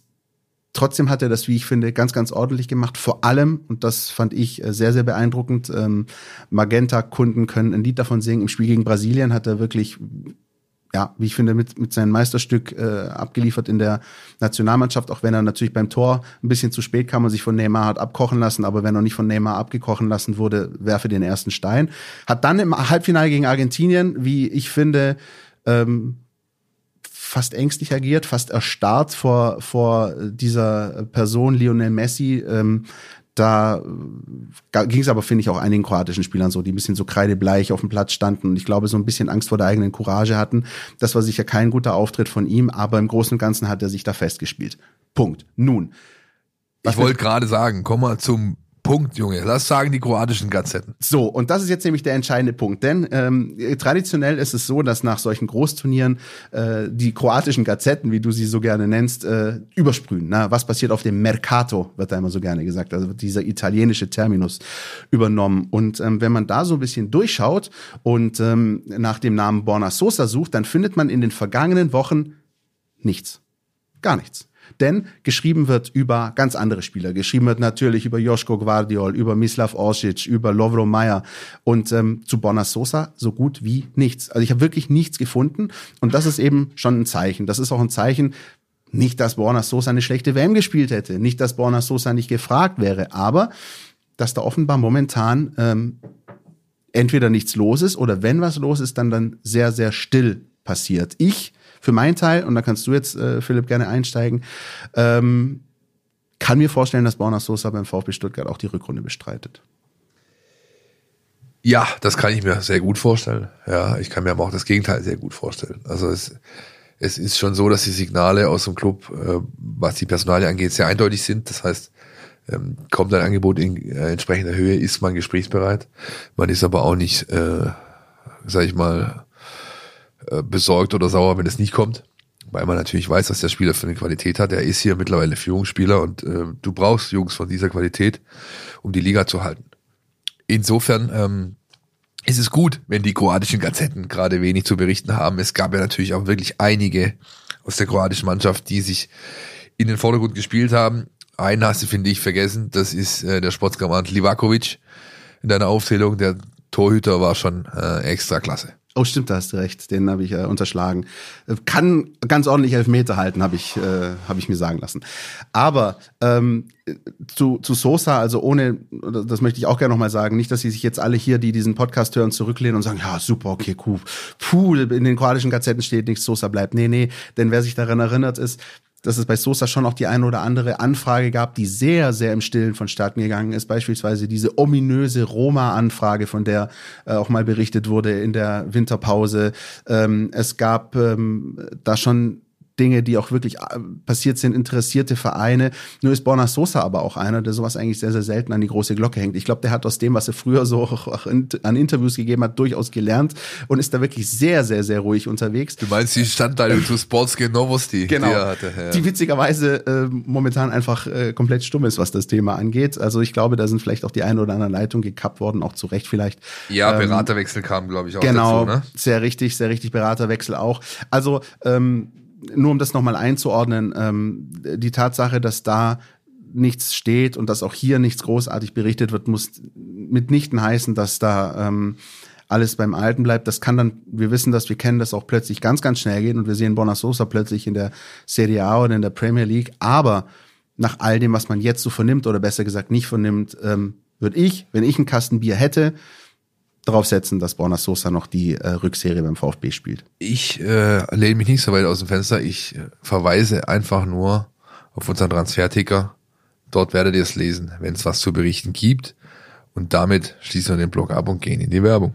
trotzdem hat er das, wie ich finde, ganz, ganz ordentlich gemacht. Vor allem, und das fand ich äh, sehr, sehr beeindruckend, ähm, Magenta-Kunden können ein Lied davon singen. Im Spiel gegen Brasilien hat er wirklich ja, wie ich finde, mit, mit seinem Meisterstück äh, abgeliefert in der Nationalmannschaft, auch wenn er natürlich beim Tor ein bisschen zu spät kam und sich von Neymar hat abkochen lassen, aber wenn er nicht von Neymar abgekochen lassen wurde, werfe den ersten Stein. Hat dann im Halbfinale gegen Argentinien, wie ich finde, ähm, fast ängstlich agiert, fast erstarrt vor, vor dieser Person Lionel Messi. Ähm, da äh, ging es aber, finde ich, auch einigen kroatischen Spielern so, die ein bisschen so kreidebleich auf dem Platz standen und ich glaube, so ein bisschen Angst vor der eigenen Courage hatten. Das war sicher kein guter Auftritt von ihm, aber im Großen und Ganzen hat er sich da festgespielt. Punkt. Nun. Ich wollte gerade sagen, komm mal zum Punkt, Junge. Lass sagen die kroatischen Gazetten. So, und das ist jetzt nämlich der entscheidende Punkt. Denn ähm, traditionell ist es so, dass nach solchen Großturnieren äh, die kroatischen Gazetten, wie du sie so gerne nennst, äh, übersprühen. Na, was passiert auf dem Mercato, wird da immer so gerne gesagt. Also wird dieser italienische Terminus übernommen. Und ähm, wenn man da so ein bisschen durchschaut und ähm, nach dem Namen Borna Sosa sucht, dann findet man in den vergangenen Wochen nichts. Gar nichts. Denn geschrieben wird über ganz andere Spieler. Geschrieben wird natürlich über Joschko Guardiol, über Mislav Orsic, über Lovro Meyer und ähm, zu Bona Sosa so gut wie nichts. Also ich habe wirklich nichts gefunden und das ist eben schon ein Zeichen. Das ist auch ein Zeichen, nicht, dass Borna Sosa eine schlechte WM gespielt hätte, nicht, dass Borna Sosa nicht gefragt wäre, aber dass da offenbar momentan ähm, entweder nichts los ist oder wenn was los ist, dann dann sehr, sehr still passiert. Ich für meinen Teil, und da kannst du jetzt, äh, Philipp, gerne einsteigen, ähm, kann mir vorstellen, dass Borna Sosa beim VfB Stuttgart auch die Rückrunde bestreitet. Ja, das kann ich mir sehr gut vorstellen. Ja, ich kann mir aber auch das Gegenteil sehr gut vorstellen. Also es, es ist schon so, dass die Signale aus dem Club, äh, was die Personalie angeht, sehr eindeutig sind. Das heißt, ähm, kommt ein Angebot in äh, entsprechender Höhe, ist man gesprächsbereit. Man ist aber auch nicht, äh, sag ich mal, äh, besorgt oder sauer, wenn es nicht kommt. Weil man natürlich weiß, was der Spieler für eine Qualität hat. Er ist hier mittlerweile Führungsspieler und äh, du brauchst Jungs von dieser Qualität, um die Liga zu halten. Insofern ähm, ist es gut, wenn die kroatischen Gazetten gerade wenig zu berichten haben. Es gab ja natürlich auch wirklich einige aus der kroatischen Mannschaft, die sich in den Vordergrund gespielt haben. Einen hast du, finde ich, vergessen. Das ist äh, der Sportskammerant Livakovic in deiner Aufzählung. Der Torhüter war schon äh, extra klasse. Oh, stimmt, da hast du recht. Den habe ich äh, unterschlagen. Kann ganz ordentlich Elfmeter halten, habe ich, äh, hab ich mir sagen lassen. Aber ähm, zu, zu Sosa, also ohne, das möchte ich auch gerne nochmal sagen, nicht, dass sie sich jetzt alle hier, die diesen Podcast hören, zurücklehnen und sagen, ja, super, okay, cool. Puh, in den kroatischen Gazetten steht nichts, Sosa bleibt. Nee, nee, denn wer sich daran erinnert ist, dass es bei Sosa schon auch die eine oder andere Anfrage gab, die sehr, sehr im Stillen vonstatten gegangen ist. Beispielsweise diese ominöse Roma-Anfrage, von der äh, auch mal berichtet wurde in der Winterpause. Ähm, es gab ähm, da schon Dinge, die auch wirklich äh, passiert sind, interessierte Vereine. Nur ist Borna Sosa aber auch einer, der sowas eigentlich sehr, sehr selten an die große Glocke hängt. Ich glaube, der hat aus dem, was er früher so auch an Interviews gegeben hat, durchaus gelernt und ist da wirklich sehr, sehr, sehr ruhig unterwegs. Du meinst die Standteile zu Sportske Novosti, genau, die er hatte. Ja. Die witzigerweise äh, momentan einfach äh, komplett stumm ist, was das Thema angeht. Also ich glaube, da sind vielleicht auch die eine oder andere Leitung gekappt worden, auch zu Recht vielleicht. Ja, ähm, Beraterwechsel kam, glaube ich, auch genau, dazu. Genau, ne? sehr richtig, sehr richtig, Beraterwechsel auch. Also ähm, nur um das nochmal einzuordnen, ähm, die Tatsache, dass da nichts steht und dass auch hier nichts großartig berichtet wird, muss mitnichten heißen, dass da ähm, alles beim Alten bleibt. Das kann dann, wir wissen das, wir kennen das auch plötzlich ganz, ganz schnell gehen und wir sehen Bonasosa plötzlich in der Serie A oder in der Premier League. Aber nach all dem, was man jetzt so vernimmt oder besser gesagt nicht vernimmt, ähm, würde ich, wenn ich einen Kasten Bier hätte, darauf setzen, dass Borna Sosa noch die äh, Rückserie beim VfB spielt. Ich äh, lehne mich nicht so weit aus dem Fenster. Ich äh, verweise einfach nur auf unseren Transferticker. Dort werdet ihr es lesen, wenn es was zu berichten gibt. Und damit schließen wir den Blog ab und gehen in die Werbung.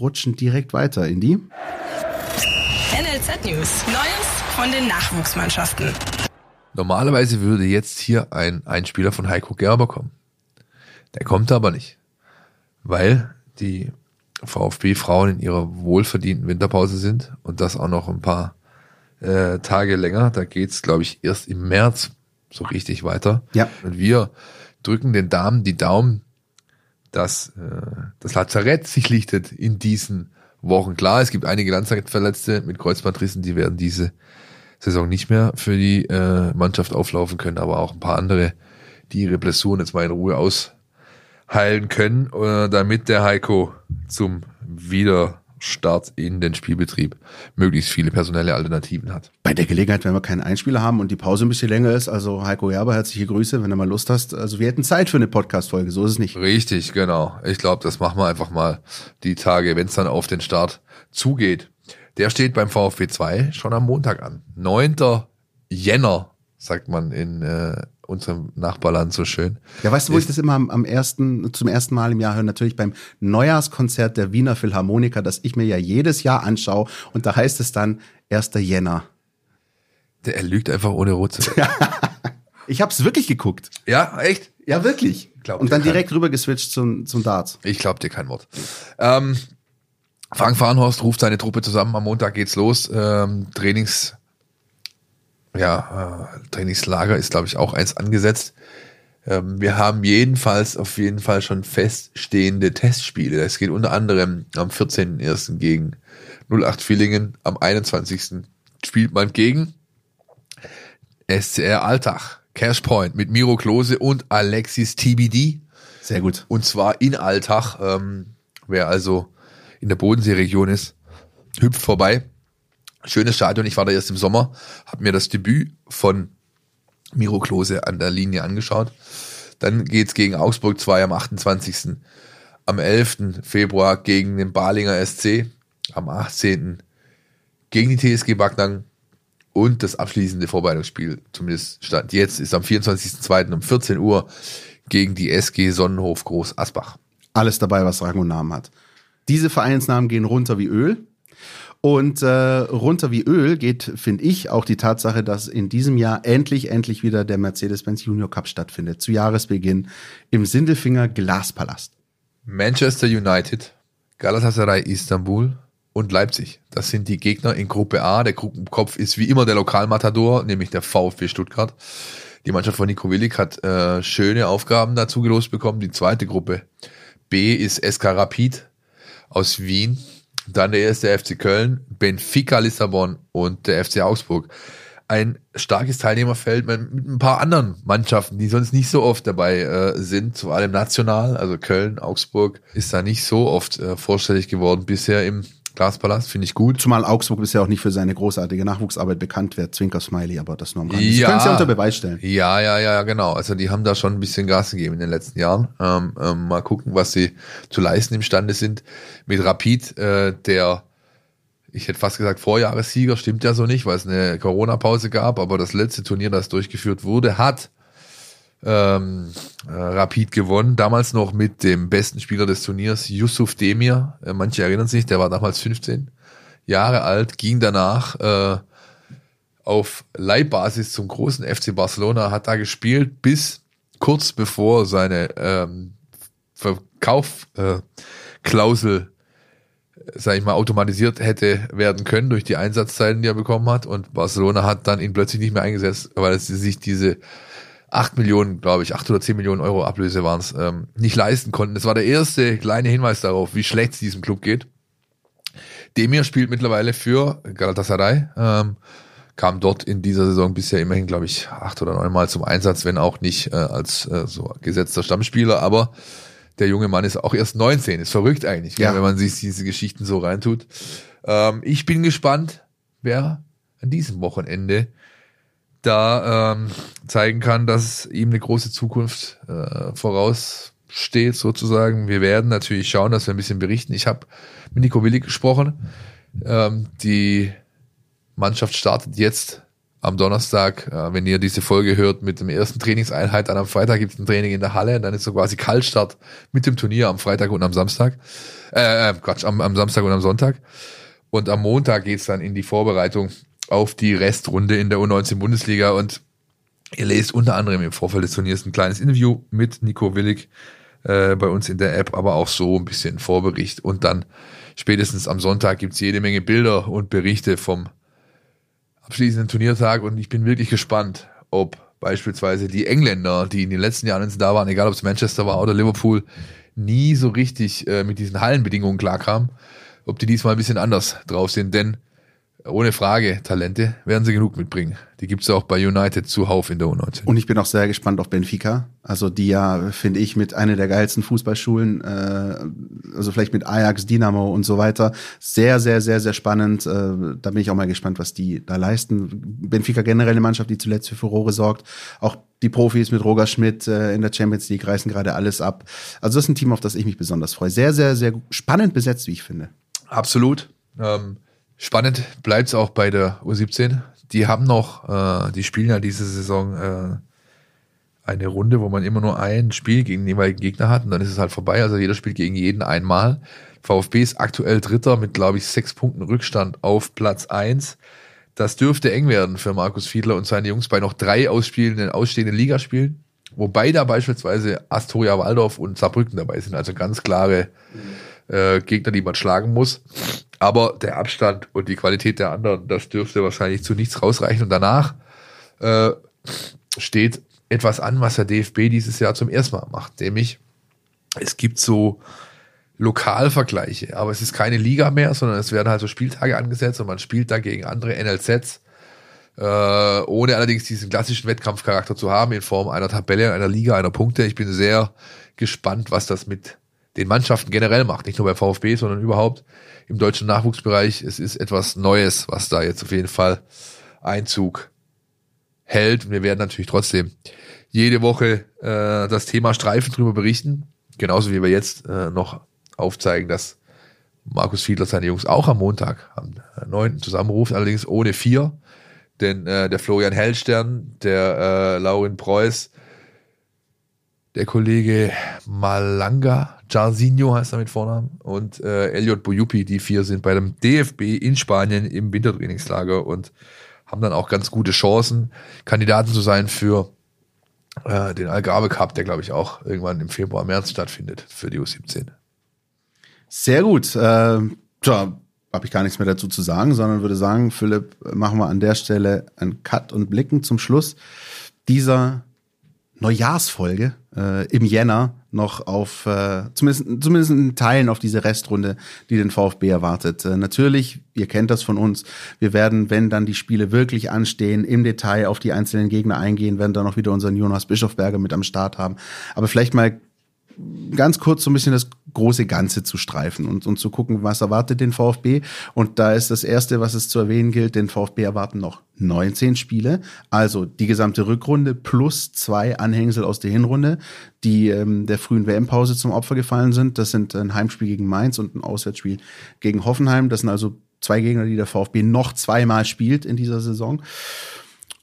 rutschen direkt weiter in die KZ News. Neues von den Nachwuchsmannschaften. Normalerweise würde jetzt hier ein Einspieler von Heiko Gerber kommen. Der kommt aber nicht, weil die VfB-Frauen in ihrer wohlverdienten Winterpause sind und das auch noch ein paar äh, Tage länger. Da geht's, glaube ich, erst im März so richtig weiter. Ja. Und wir drücken den Damen die Daumen, dass äh, das Lazarett sich lichtet in diesen Wochen. Klar, es gibt einige Langzeitverletzte mit Kreuzbandrissen, die werden diese Saison nicht mehr für die äh, Mannschaft auflaufen können, aber auch ein paar andere, die ihre Blessuren jetzt mal in Ruhe ausheilen können, äh, damit der Heiko zum Wiederstart in den Spielbetrieb möglichst viele personelle Alternativen hat. Bei der Gelegenheit, wenn wir keinen Einspieler haben und die Pause ein bisschen länger ist, also Heiko Gerber, herzliche Grüße, wenn du mal Lust hast. Also wir hätten Zeit für eine Podcast-Folge, so ist es nicht. Richtig, genau. Ich glaube, das machen wir einfach mal die Tage, wenn es dann auf den Start zugeht. Der steht beim VfB 2 schon am Montag an. 9. Jänner, sagt man in äh, unserem Nachbarland so schön. Ja, weißt du, wo ich das immer am, am ersten, zum ersten Mal im Jahr höre? Natürlich beim Neujahrskonzert der Wiener Philharmoniker, das ich mir ja jedes Jahr anschaue. Und da heißt es dann 1. Jänner. Der, er lügt einfach ohne Rot zu werden. Ich hab's wirklich geguckt. ja, echt? Ja, wirklich. Glaub Und dann dir direkt rüber geswitcht zum, zum Darts. Ich glaube dir kein Wort. Ähm, Frank Farnhorst ruft seine Truppe zusammen. Am Montag geht's los. Ähm, Trainings, ja, äh, Trainingslager ist, glaube ich, auch eins angesetzt. Ähm, wir haben jedenfalls auf jeden Fall schon feststehende Testspiele. Es geht unter anderem am 14.01. gegen 08 Villingen. Am 21. spielt man gegen SCR Alltag. Cashpoint mit Miro Klose und Alexis TBD. Sehr gut. Und zwar in Alltag. Ähm, wer also in der Bodenseeregion ist, hüpft vorbei. Schönes Stadion. Ich war da erst im Sommer, habe mir das Debüt von Miro Klose an der Linie angeschaut. Dann geht's gegen Augsburg 2 am 28. Am 11. Februar gegen den Balinger SC. Am 18. gegen die TSG Backnang. Und das abschließende Vorbereitungsspiel, zumindest Stand jetzt, ist am 24.02. um 14 Uhr gegen die SG Sonnenhof Groß Asbach. Alles dabei, was Rang und Namen hat. Diese Vereinsnamen gehen runter wie Öl. Und äh, runter wie Öl geht, finde ich, auch die Tatsache, dass in diesem Jahr endlich, endlich wieder der Mercedes-Benz Junior Cup stattfindet. Zu Jahresbeginn im Sindelfinger Glaspalast. Manchester United, Galatasaray Istanbul und Leipzig. Das sind die Gegner in Gruppe A. Der Gruppenkopf ist wie immer der Lokalmatador, nämlich der VfB Stuttgart. Die Mannschaft von Nico Willig hat äh, schöne Aufgaben dazu gelost bekommen. Die zweite Gruppe B ist SK Rapid aus Wien. Dann der erste FC Köln, Benfica Lissabon und der FC Augsburg. Ein starkes Teilnehmerfeld mit ein paar anderen Mannschaften, die sonst nicht so oft dabei äh, sind, vor allem national. Also Köln, Augsburg ist da nicht so oft äh, vorstellig geworden bisher im Glaspalast, finde ich gut. Zumal Augsburg bisher auch nicht für seine großartige Nachwuchsarbeit bekannt wird. Zwinker Smiley, aber das nur am Rande. Sie Ja. können es ja unter Beweis stellen. Ja, ja, ja, genau. Also die haben da schon ein bisschen Gas gegeben in den letzten Jahren. Ähm, ähm, mal gucken, was sie zu leisten imstande sind. Mit Rapid, äh, der, ich hätte fast gesagt Vorjahressieger, stimmt ja so nicht, weil es eine Corona-Pause gab, aber das letzte Turnier, das durchgeführt wurde, hat ähm, äh, Rapid gewonnen. Damals noch mit dem besten Spieler des Turniers, Yusuf Demir. Äh, manche erinnern sich, der war damals 15 Jahre alt, ging danach äh, auf Leihbasis zum großen FC Barcelona, hat da gespielt, bis kurz bevor seine ähm, Verkaufklausel, äh, sag ich mal, automatisiert hätte werden können durch die Einsatzzeiten, die er bekommen hat. Und Barcelona hat dann ihn plötzlich nicht mehr eingesetzt, weil sie sich diese 8 Millionen, glaube ich, 8 oder 10 Millionen Euro Ablöse waren es, ähm, nicht leisten konnten. Das war der erste kleine Hinweis darauf, wie schlecht es diesem Club geht. Demir spielt mittlerweile für Galatasaray, ähm, kam dort in dieser Saison bisher immerhin, glaube ich, acht oder neunmal zum Einsatz, wenn auch nicht äh, als äh, so gesetzter Stammspieler, aber der junge Mann ist auch erst 19, ist verrückt eigentlich, Ja. gell, wenn man sich diese Geschichten so reintut. Ähm, ich bin gespannt, wer an diesem Wochenende da ähm, zeigen kann, dass ihm eine große Zukunft äh, voraussteht, sozusagen. Wir werden natürlich schauen, dass wir ein bisschen berichten. Ich habe mit Nico Willig gesprochen. Ähm, die Mannschaft startet jetzt am Donnerstag, äh, wenn ihr diese Folge hört, mit dem ersten Trainingseinheit. Dann am Freitag gibt es ein Training in der Halle. Dann ist so quasi Kaltstart mit dem Turnier am Freitag und am Samstag. Äh, äh, Quatsch, am, am Samstag und am Sonntag. Und am Montag geht's dann in die Vorbereitung auf die Restrunde in der U19 Bundesliga. Und ihr lest unter anderem im Vorfeld des Turniers ein kleines Interview mit Nico Willig äh, bei uns in der App, aber auch so ein bisschen Vorbericht. Und dann spätestens am Sonntag gibt's jede Menge Bilder und Berichte vom abschließenden Turniertag. Und ich bin wirklich gespannt, ob beispielsweise die Engländer, die in den letzten Jahren, da waren, egal ob es Manchester war oder Liverpool, nie so richtig äh, mit diesen Hallenbedingungen klarkamen, ob die diesmal ein bisschen anders drauf sind, denn ohne Frage, Talente werden sie genug mitbringen. Die gibt's auch bei United zuhauf in der U19. Und ich bin auch sehr gespannt auf Benfica. Also die ja, finde ich, mit einer der geilsten Fußballschulen, äh, also vielleicht mit Ajax, Dynamo und so weiter. Sehr, sehr, sehr, sehr spannend. Äh, da bin ich auch mal gespannt, was die da leisten. Benfica generell eine Mannschaft, die zuletzt für Furore sorgt. Auch die Profis mit Roger Schmidt äh, in der Champions League reißen gerade alles ab. Also das ist ein Team, auf das ich mich besonders freue. Sehr, sehr, sehr spannend besetzt, wie ich finde. Absolut. Ähm Spannend bleibt es auch bei der U17. Die haben noch, äh, die spielen ja diese Saison äh, eine Runde, wo man immer nur ein Spiel gegen den jeweiligen Gegner hat und dann ist es halt vorbei. Also jeder spielt gegen jeden einmal. VfB ist aktuell Dritter mit, glaube ich, sechs Punkten Rückstand auf Platz eins. Das dürfte eng werden für Markus Fiedler und seine Jungs bei noch drei ausspielenden, ausstehenden Ligaspielen. Wobei da beispielsweise Astoria Waldorf und Saarbrücken dabei sind. Also ganz klare äh, Gegner, die man schlagen muss. Aber der Abstand und die Qualität der anderen, das dürfte wahrscheinlich zu nichts rausreichen. Und danach äh, steht etwas an, was der DFB dieses Jahr zum ersten Mal macht, nämlich es gibt so Lokalvergleiche, aber es ist keine Liga mehr, sondern es werden halt so Spieltage angesetzt und man spielt dann gegen andere NLZs, äh, ohne allerdings diesen klassischen Wettkampfcharakter zu haben in Form einer Tabelle, einer Liga, einer Punkte. Ich bin sehr gespannt, was das mit den Mannschaften generell macht, nicht nur bei VfB, sondern überhaupt im deutschen Nachwuchsbereich. Es ist etwas Neues, was da jetzt auf jeden Fall Einzug hält. wir werden natürlich trotzdem jede Woche äh, das Thema Streifen drüber berichten. Genauso wie wir jetzt äh, noch aufzeigen, dass Markus Fiedler seine Jungs auch am Montag, am 9. zusammenruft, allerdings ohne vier. Denn äh, der Florian Hellstern, der äh, Laurin Preuß, der Kollege Malanga, Jarzinho heißt er mit Vornamen, und äh, Elliot Boyupi, die vier sind bei dem DFB in Spanien im Wintertrainingslager und haben dann auch ganz gute Chancen, Kandidaten zu sein für äh, den Algarve Cup, der glaube ich auch irgendwann im Februar, März stattfindet für die U17. Sehr gut. Äh, tja, habe ich gar nichts mehr dazu zu sagen, sondern würde sagen, Philipp, machen wir an der Stelle einen Cut und blicken zum Schluss dieser Neujahrsfolge äh, im Jänner noch auf, äh, zumindest, zumindest in Teilen auf diese Restrunde, die den VfB erwartet. Äh, natürlich, ihr kennt das von uns, wir werden, wenn dann die Spiele wirklich anstehen, im Detail auf die einzelnen Gegner eingehen, werden dann noch wieder unseren Jonas Bischofberger mit am Start haben. Aber vielleicht mal ganz kurz so ein bisschen das große Ganze zu streifen und, und zu gucken, was erwartet den VfB. Und da ist das Erste, was es zu erwähnen gilt, den VfB erwarten noch 19 Spiele, also die gesamte Rückrunde plus zwei Anhängsel aus der Hinrunde, die ähm, der frühen WM-Pause zum Opfer gefallen sind. Das sind ein Heimspiel gegen Mainz und ein Auswärtsspiel gegen Hoffenheim. Das sind also zwei Gegner, die der VfB noch zweimal spielt in dieser Saison.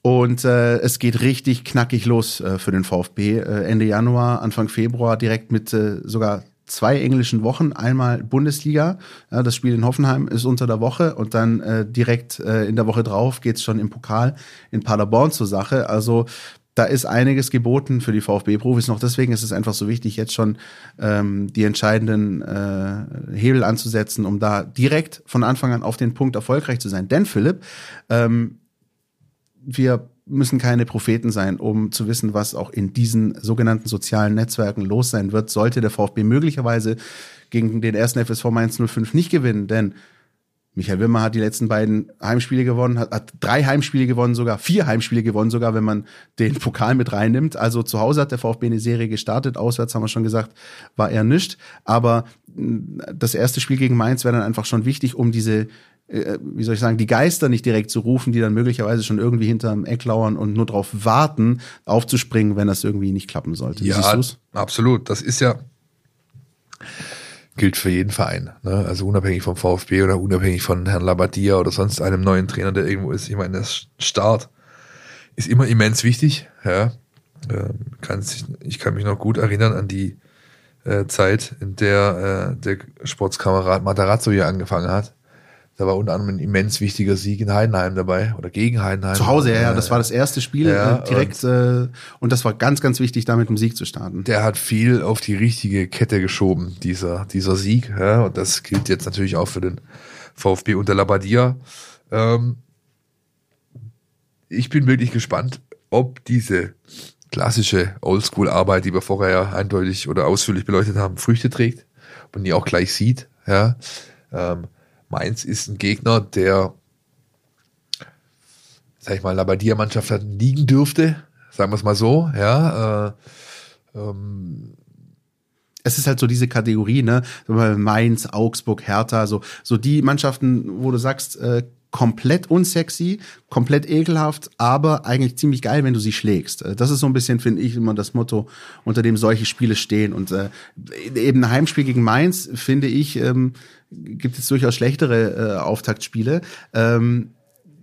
Und äh, es geht richtig knackig los äh, für den VfB. Äh, Ende Januar, Anfang Februar direkt mit äh, sogar zwei englischen Wochen. Einmal Bundesliga, ja, das Spiel in Hoffenheim ist unter der Woche und dann äh, direkt äh, in der Woche drauf geht's schon im Pokal in Paderborn zur Sache. Also da ist einiges geboten für die VfB-Profis noch. Deswegen ist es einfach so wichtig, jetzt schon ähm, die entscheidenden äh, Hebel anzusetzen, um da direkt von Anfang an auf den Punkt erfolgreich zu sein. Denn Philipp, ähm, wir müssen keine Propheten sein, um zu wissen, was auch in diesen sogenannten sozialen Netzwerken los sein wird, sollte der VfB möglicherweise gegen den ersten FSV Mainz 05 nicht gewinnen, denn Michael Wimmer hat die letzten beiden Heimspiele gewonnen, hat, hat drei Heimspiele gewonnen, sogar vier Heimspiele gewonnen, sogar wenn man den Pokal mit reinnimmt. Also zu Hause hat der VfB eine Serie gestartet, auswärts haben wir schon gesagt, war er nicht. Aber das erste Spiel gegen Mainz wäre dann einfach schon wichtig, um diese wie soll ich sagen, die Geister nicht direkt zu rufen, die dann möglicherweise schon irgendwie hinterm Eck lauern und nur darauf warten, aufzuspringen, wenn das irgendwie nicht klappen sollte. Ja, absolut. Das ist ja, gilt für jeden Verein. Ne? Also unabhängig vom VfB oder unabhängig von Herrn Labadia oder sonst einem neuen Trainer, der irgendwo ist. Ich meine, das Start ist immer immens wichtig. Ja? Ähm, ich kann mich noch gut erinnern an die äh, Zeit, in der äh, der Sportskamerad Matarazzo hier angefangen hat Da war unter anderem ein immens wichtiger Sieg in Heidenheim dabei oder gegen Heidenheim. Zu Hause, ja, ja. Das war das erste Spiel Ja, äh, direkt. Und, äh, und das war ganz, ganz wichtig, da mit dem Sieg zu starten. Der hat viel auf die richtige Kette geschoben, dieser, dieser Sieg. Ja, und das gilt jetzt natürlich auch für den VfB unter Labadia. Ähm, ich bin wirklich gespannt, ob diese klassische Oldschool-Arbeit, die wir vorher ja eindeutig oder ausführlich beleuchtet haben, Früchte trägt. Man die auch gleich sieht. Ja. Ähm, Mainz ist ein Gegner, der, sag ich mal, Labadia-Mannschaft liegen dürfte, sagen wir es mal so, ja. Äh, ähm, es ist halt so diese Kategorie, ne? Mainz, Augsburg, Hertha, so, so die Mannschaften, wo du sagst, äh, komplett unsexy, komplett ekelhaft, aber eigentlich ziemlich geil, wenn du sie schlägst. Äh, das ist so ein bisschen, finde ich, immer das Motto, unter dem solche Spiele stehen. Und äh, eben ein Heimspiel gegen Mainz, finde ich, ähm, gibt es durchaus schlechtere äh, Auftaktspiele. Ähm,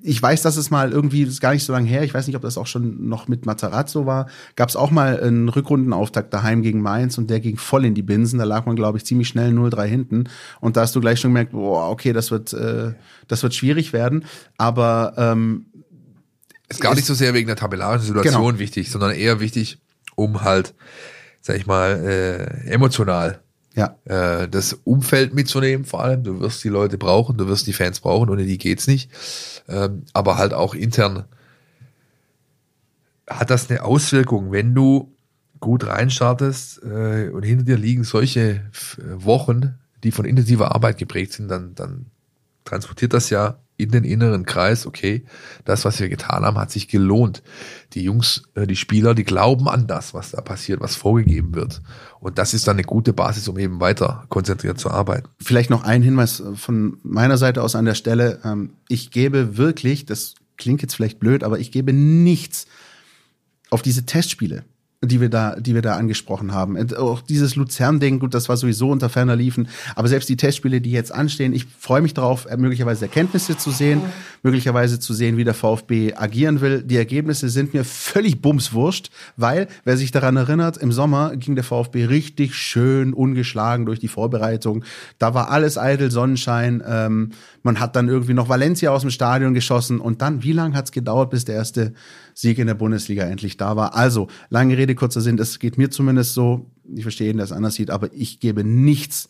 ich weiß, dass es mal irgendwie, das ist gar nicht so lange her, ich weiß nicht, ob das auch schon noch mit Matarazzo war, gab es auch mal einen Rückrundenauftakt daheim gegen Mainz und der ging voll in die Binsen. Da lag man, glaube ich, ziemlich schnell 0-3 hinten. Und da hast du gleich schon gemerkt, boah, okay, das wird, äh, das wird schwierig werden. Aber ähm, ist gar nicht so sehr wegen der tabellarischen Situation genau. wichtig, sondern eher wichtig, um halt, sag ich mal, äh, emotional ja. äh, das Umfeld mitzunehmen, vor allem. Du wirst die Leute brauchen, du wirst die Fans brauchen, ohne die geht's nicht. Ähm, aber halt auch intern hat das eine Auswirkung, wenn du gut reinstartest äh, und hinter dir liegen solche Wochen, die von intensiver Arbeit geprägt sind, dann, dann transportiert das ja in den inneren Kreis, okay, das, was wir getan haben, hat sich gelohnt. Die Jungs, äh, die Spieler, die glauben an das, was da passiert, was vorgegeben wird. Und das ist dann eine gute Basis, um eben weiter konzentriert zu arbeiten. Vielleicht noch ein Hinweis von meiner Seite aus an der Stelle. Ähm, ich gebe wirklich, das klingt jetzt vielleicht blöd, aber ich gebe nichts auf diese Testspiele die wir da, die wir da angesprochen haben. Und auch dieses Luzern-Ding, gut, das war sowieso unter ferner liefen. Aber selbst die Testspiele, die jetzt anstehen, ich freue mich darauf, möglicherweise Erkenntnisse zu sehen, möglicherweise zu sehen, wie der VfB agieren will. Die Ergebnisse sind mir völlig bumswurscht, weil, wer sich daran erinnert, im Sommer ging der VfB richtig schön ungeschlagen durch die Vorbereitung. Da war alles eitel Sonnenschein. Ähm, man hat dann irgendwie noch Valencia aus dem Stadion geschossen und dann, wie lange hat's gedauert, bis der erste Sieg in der Bundesliga endlich da war. Also, lange Rede, kurzer Sinn, es geht mir zumindest so, ich verstehe jeden, der es anders sieht, aber ich gebe nichts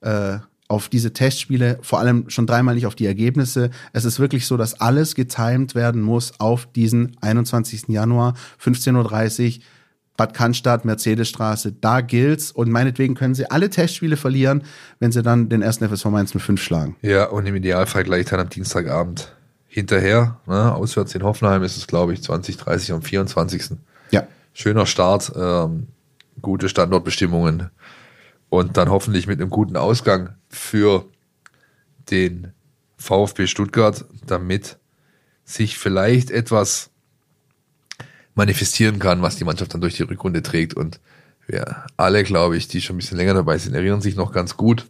äh, auf diese Testspiele, vor allem schon dreimal nicht auf die Ergebnisse. Es ist wirklich so, dass alles getimed werden muss auf diesen 21. Januar, 15.30 Uhr. Bad Cannstatt, Mercedesstraße, da gilt's und meinetwegen können sie alle Testspiele verlieren, wenn sie dann den ersten FSV Mainz 05 schlagen. Ja, und im Idealfall gleich dann am Dienstagabend hinterher. Ne? Auswärts in Hoffenheim ist es, glaube ich, 2030 am 24. Ja. Schöner Start, ähm, gute Standortbestimmungen und dann hoffentlich mit einem guten Ausgang für den VfB Stuttgart, damit sich vielleicht etwas manifestieren kann, was die Mannschaft dann durch die Rückrunde trägt. Und wir alle, glaube ich, die schon ein bisschen länger dabei sind, erinnern sich noch ganz gut,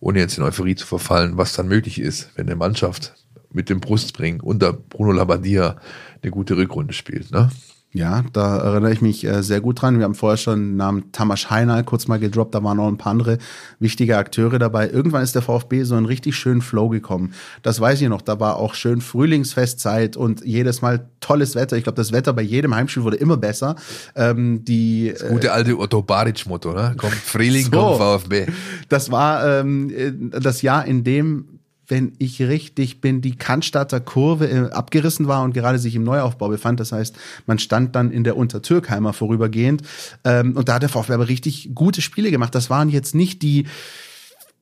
ohne jetzt in Euphorie zu verfallen, was dann möglich ist, wenn eine Mannschaft mit dem Brustbringen unter Bruno Labbadia eine gute Rückrunde spielt. Ne? Ja, da erinnere ich mich äh, sehr gut dran. Wir haben vorher schon den Namen Tamas Heinal kurz mal gedroppt, da waren noch ein paar andere wichtige Akteure dabei. Irgendwann ist der VfB so einen richtig schönen Flow gekommen. Das weiß ich noch, da war auch schön Frühlingsfestzeit und jedes Mal tolles Wetter. Ich glaube, das Wetter bei jedem Heimspiel wurde immer besser. Ähm, die, das gute alte Otto Baric-Motto, ne? Kommt Frühling, so, kommt VfB. Das war ähm, das Jahr, in dem wenn ich richtig bin, die Cannstatter Kurve äh, abgerissen war und gerade sich im Neuaufbau befand. Das heißt, man stand dann in der Untertürkheimer vorübergehend. Ähm, und da hat der VfB aber richtig gute Spiele gemacht. Das waren jetzt nicht die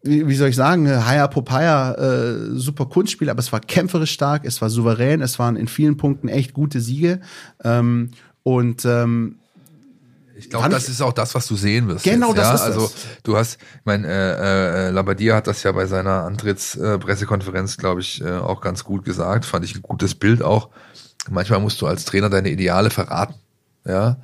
wie soll ich sagen, Haya Popaya, äh, super Kunstspiel, aber es war kämpferisch stark, es war souverän, es waren in vielen Punkten echt gute Siege. Ähm, und ähm, ich glaube, das ist auch das, was du sehen wirst. Genau, jetzt, das ja? ist Also das. du hast, ich meine, äh, äh, Labadia hat das ja bei seiner Antrittspressekonferenz, äh, glaube ich, äh, auch ganz gut gesagt. Fand ich ein gutes Bild auch. Manchmal musst du als Trainer deine Ideale verraten. Ja,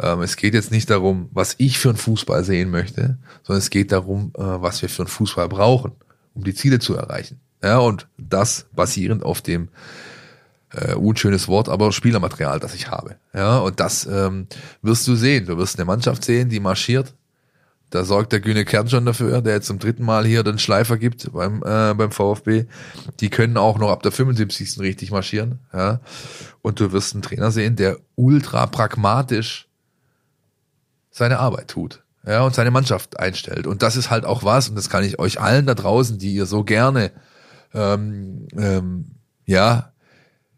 ähm, es geht jetzt nicht darum, was ich für einen Fußball sehen möchte, sondern es geht darum, äh, was wir für einen Fußball brauchen, um die Ziele zu erreichen. Ja, und das basierend auf dem äh, unschönes Wort, aber Spielermaterial, das ich habe. Ja, und das ähm, wirst du sehen. Du wirst eine Mannschaft sehen, die marschiert, Da sorgt der Güne Kern schon dafür, der jetzt zum dritten Mal hier den Schleifer gibt beim, äh, beim VfB. Die können auch noch ab der 75. richtig marschieren. Ja. Und du wirst einen Trainer sehen, der ultra pragmatisch seine Arbeit tut. Ja, und seine Mannschaft einstellt. Und das ist halt auch was, und das kann ich euch allen da draußen, die ihr so gerne ähm, ähm, ja,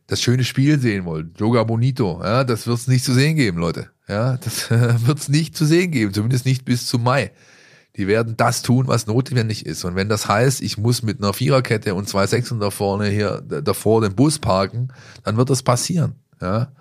das schöne Spiel sehen wollt, Joga Bonito, ja, das wird es nicht zu sehen geben, Leute. Ja, das wird es nicht zu sehen geben, zumindest nicht bis zum Mai. Die werden das tun, was notwendig ist. Und wenn das heißt, ich muss mit einer Viererkette und zwei Sechsen da vorne hier davor den Bus parken, dann wird das passieren. Ja.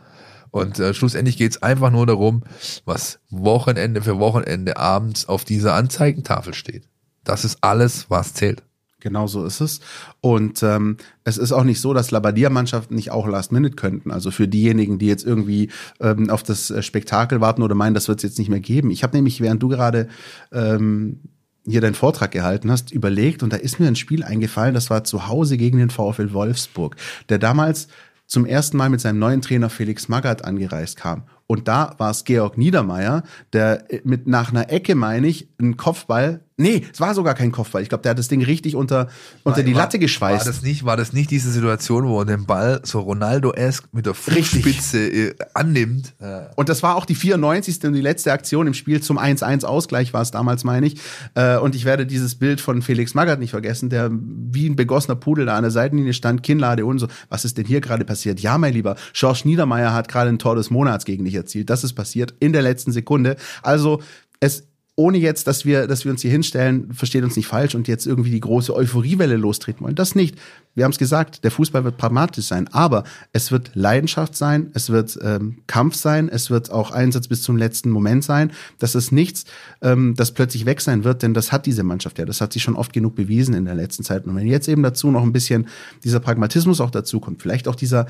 Und äh, schlussendlich geht's einfach nur darum, was Wochenende für Wochenende abends auf dieser Anzeigentafel steht. Das ist alles, was zählt. Genau so ist es. Und ähm, es ist auch nicht so, dass Labadia-Mannschaften nicht auch Last Minute könnten. Also für diejenigen, die jetzt irgendwie ähm, auf das äh, Spektakel warten oder meinen, das wird es jetzt nicht mehr geben. Ich habe nämlich, während du gerade ähm, hier deinen Vortrag gehalten hast, überlegt und da ist mir ein Spiel eingefallen, das war zu Hause gegen den VfL Wolfsburg, der damals zum ersten Mal mit seinem neuen Trainer Felix Magath angereist kam. Und da war es Georg Niedermeyer, der äh, mit nach einer Ecke, meine ich, einen Kopfball Nee, es war sogar kein Kopfball. Ich glaube, der hat das Ding richtig unter, unter war, die Latte geschweißt. War das, nicht, war das nicht diese Situation, wo er den Ball so Ronaldo-esque mit der Fußspitze äh, annimmt? Ja. Und das war auch die 94. und die letzte Aktion im Spiel zum 1-1-Ausgleich war es damals, meine ich. Äh, und ich werde dieses Bild von Felix Magath nicht vergessen, der wie ein begossener Pudel da an der Seitenlinie stand, Kinnlade und so. Was ist denn hier gerade passiert? Ja, mein Lieber, George Niedermeyer hat gerade ein Tor des Monats gegen dich erzielt. Das ist passiert in der letzten Sekunde. Also, es ohne jetzt, dass wir, dass wir uns hier hinstellen, versteht uns nicht falsch und jetzt irgendwie die große Euphoriewelle lostreten wollen. Das nicht. Wir haben es gesagt, der Fußball wird pragmatisch sein, aber es wird Leidenschaft sein, es wird ähm, Kampf sein, es wird auch Einsatz bis zum letzten Moment sein. Das ist nichts, ähm, das plötzlich weg sein wird, denn das hat diese Mannschaft ja. Das hat sich schon oft genug bewiesen in der letzten Zeit. Und wenn jetzt eben dazu noch ein bisschen dieser Pragmatismus auch dazu kommt, vielleicht auch dieser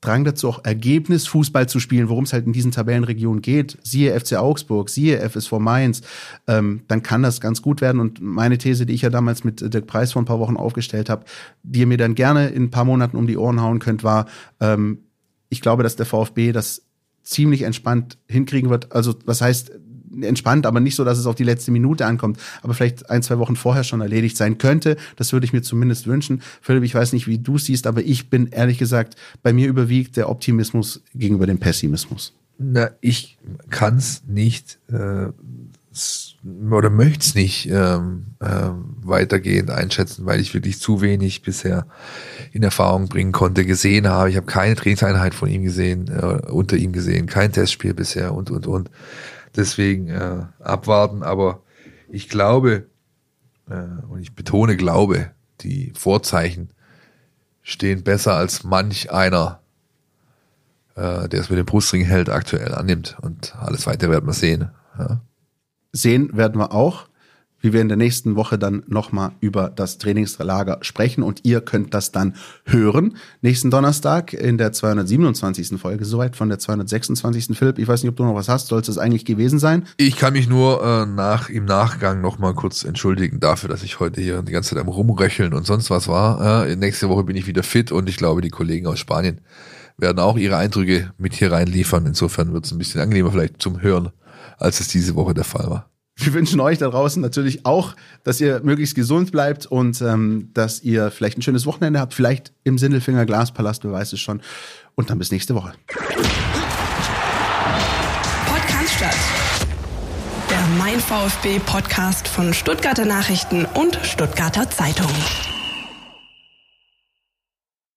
Drang dazu, auch Ergebnisfußball zu spielen, worum es halt in diesen Tabellenregionen geht, siehe FC Augsburg, siehe FSV Mainz, ähm, dann kann das ganz gut werden. Und meine These, die ich ja damals mit Dirk Preis vor ein paar Wochen aufgestellt habe, die ihr mir dann gerne in ein paar Monaten um die Ohren hauen könnt, war, ähm, ich glaube, dass der VfB das ziemlich entspannt hinkriegen wird. Also was heißt entspannt, aber nicht so, dass es auf die letzte Minute ankommt, aber vielleicht ein, zwei Wochen vorher schon erledigt sein könnte. Das würde ich mir zumindest wünschen. Philipp, ich weiß nicht, wie du siehst, aber ich bin ehrlich gesagt, bei mir überwiegt der Optimismus gegenüber dem Pessimismus. Na, ich kann es nicht äh, oder möchte es nicht ähm, äh, weitergehend einschätzen, weil ich wirklich zu wenig bisher in Erfahrung bringen konnte, gesehen habe. Ich habe keine Trainingseinheit von ihm gesehen, äh, unter ihm gesehen, kein Testspiel bisher und und und. Deswegen äh, abwarten. Aber ich glaube, äh, und ich betone Glaube, die Vorzeichen stehen besser als manch einer, äh, der es mit dem Brustring hält, aktuell annimmt. Und alles weitere werden wir sehen. Ja. Sehen werden wir auch wie wir in der nächsten Woche dann nochmal über das Trainingslager sprechen und ihr könnt das dann hören. Nächsten Donnerstag in der 227. Folge, soweit von der 226. Philipp, ich weiß nicht, ob du noch was hast, soll es eigentlich gewesen sein? Ich kann mich nur äh, nach im Nachgang nochmal kurz entschuldigen dafür, dass ich heute hier die ganze Zeit am Rumröcheln und sonst was war. Äh, nächste Woche bin ich wieder fit und ich glaube, die Kollegen aus Spanien werden auch ihre Eindrücke mit hier reinliefern. Insofern wird es ein bisschen angenehmer vielleicht zum Hören, als es diese Woche der Fall war. Wir wünschen euch da draußen natürlich auch, dass ihr möglichst gesund bleibt und ähm, dass ihr vielleicht ein schönes Wochenende habt, vielleicht im Sindelfinger Glaspalast, wer weiß es schon. Und dann bis nächste Woche. Podcast statt. Der Mein VfB Podcast von Stuttgarter Nachrichten und Stuttgarter Zeitung.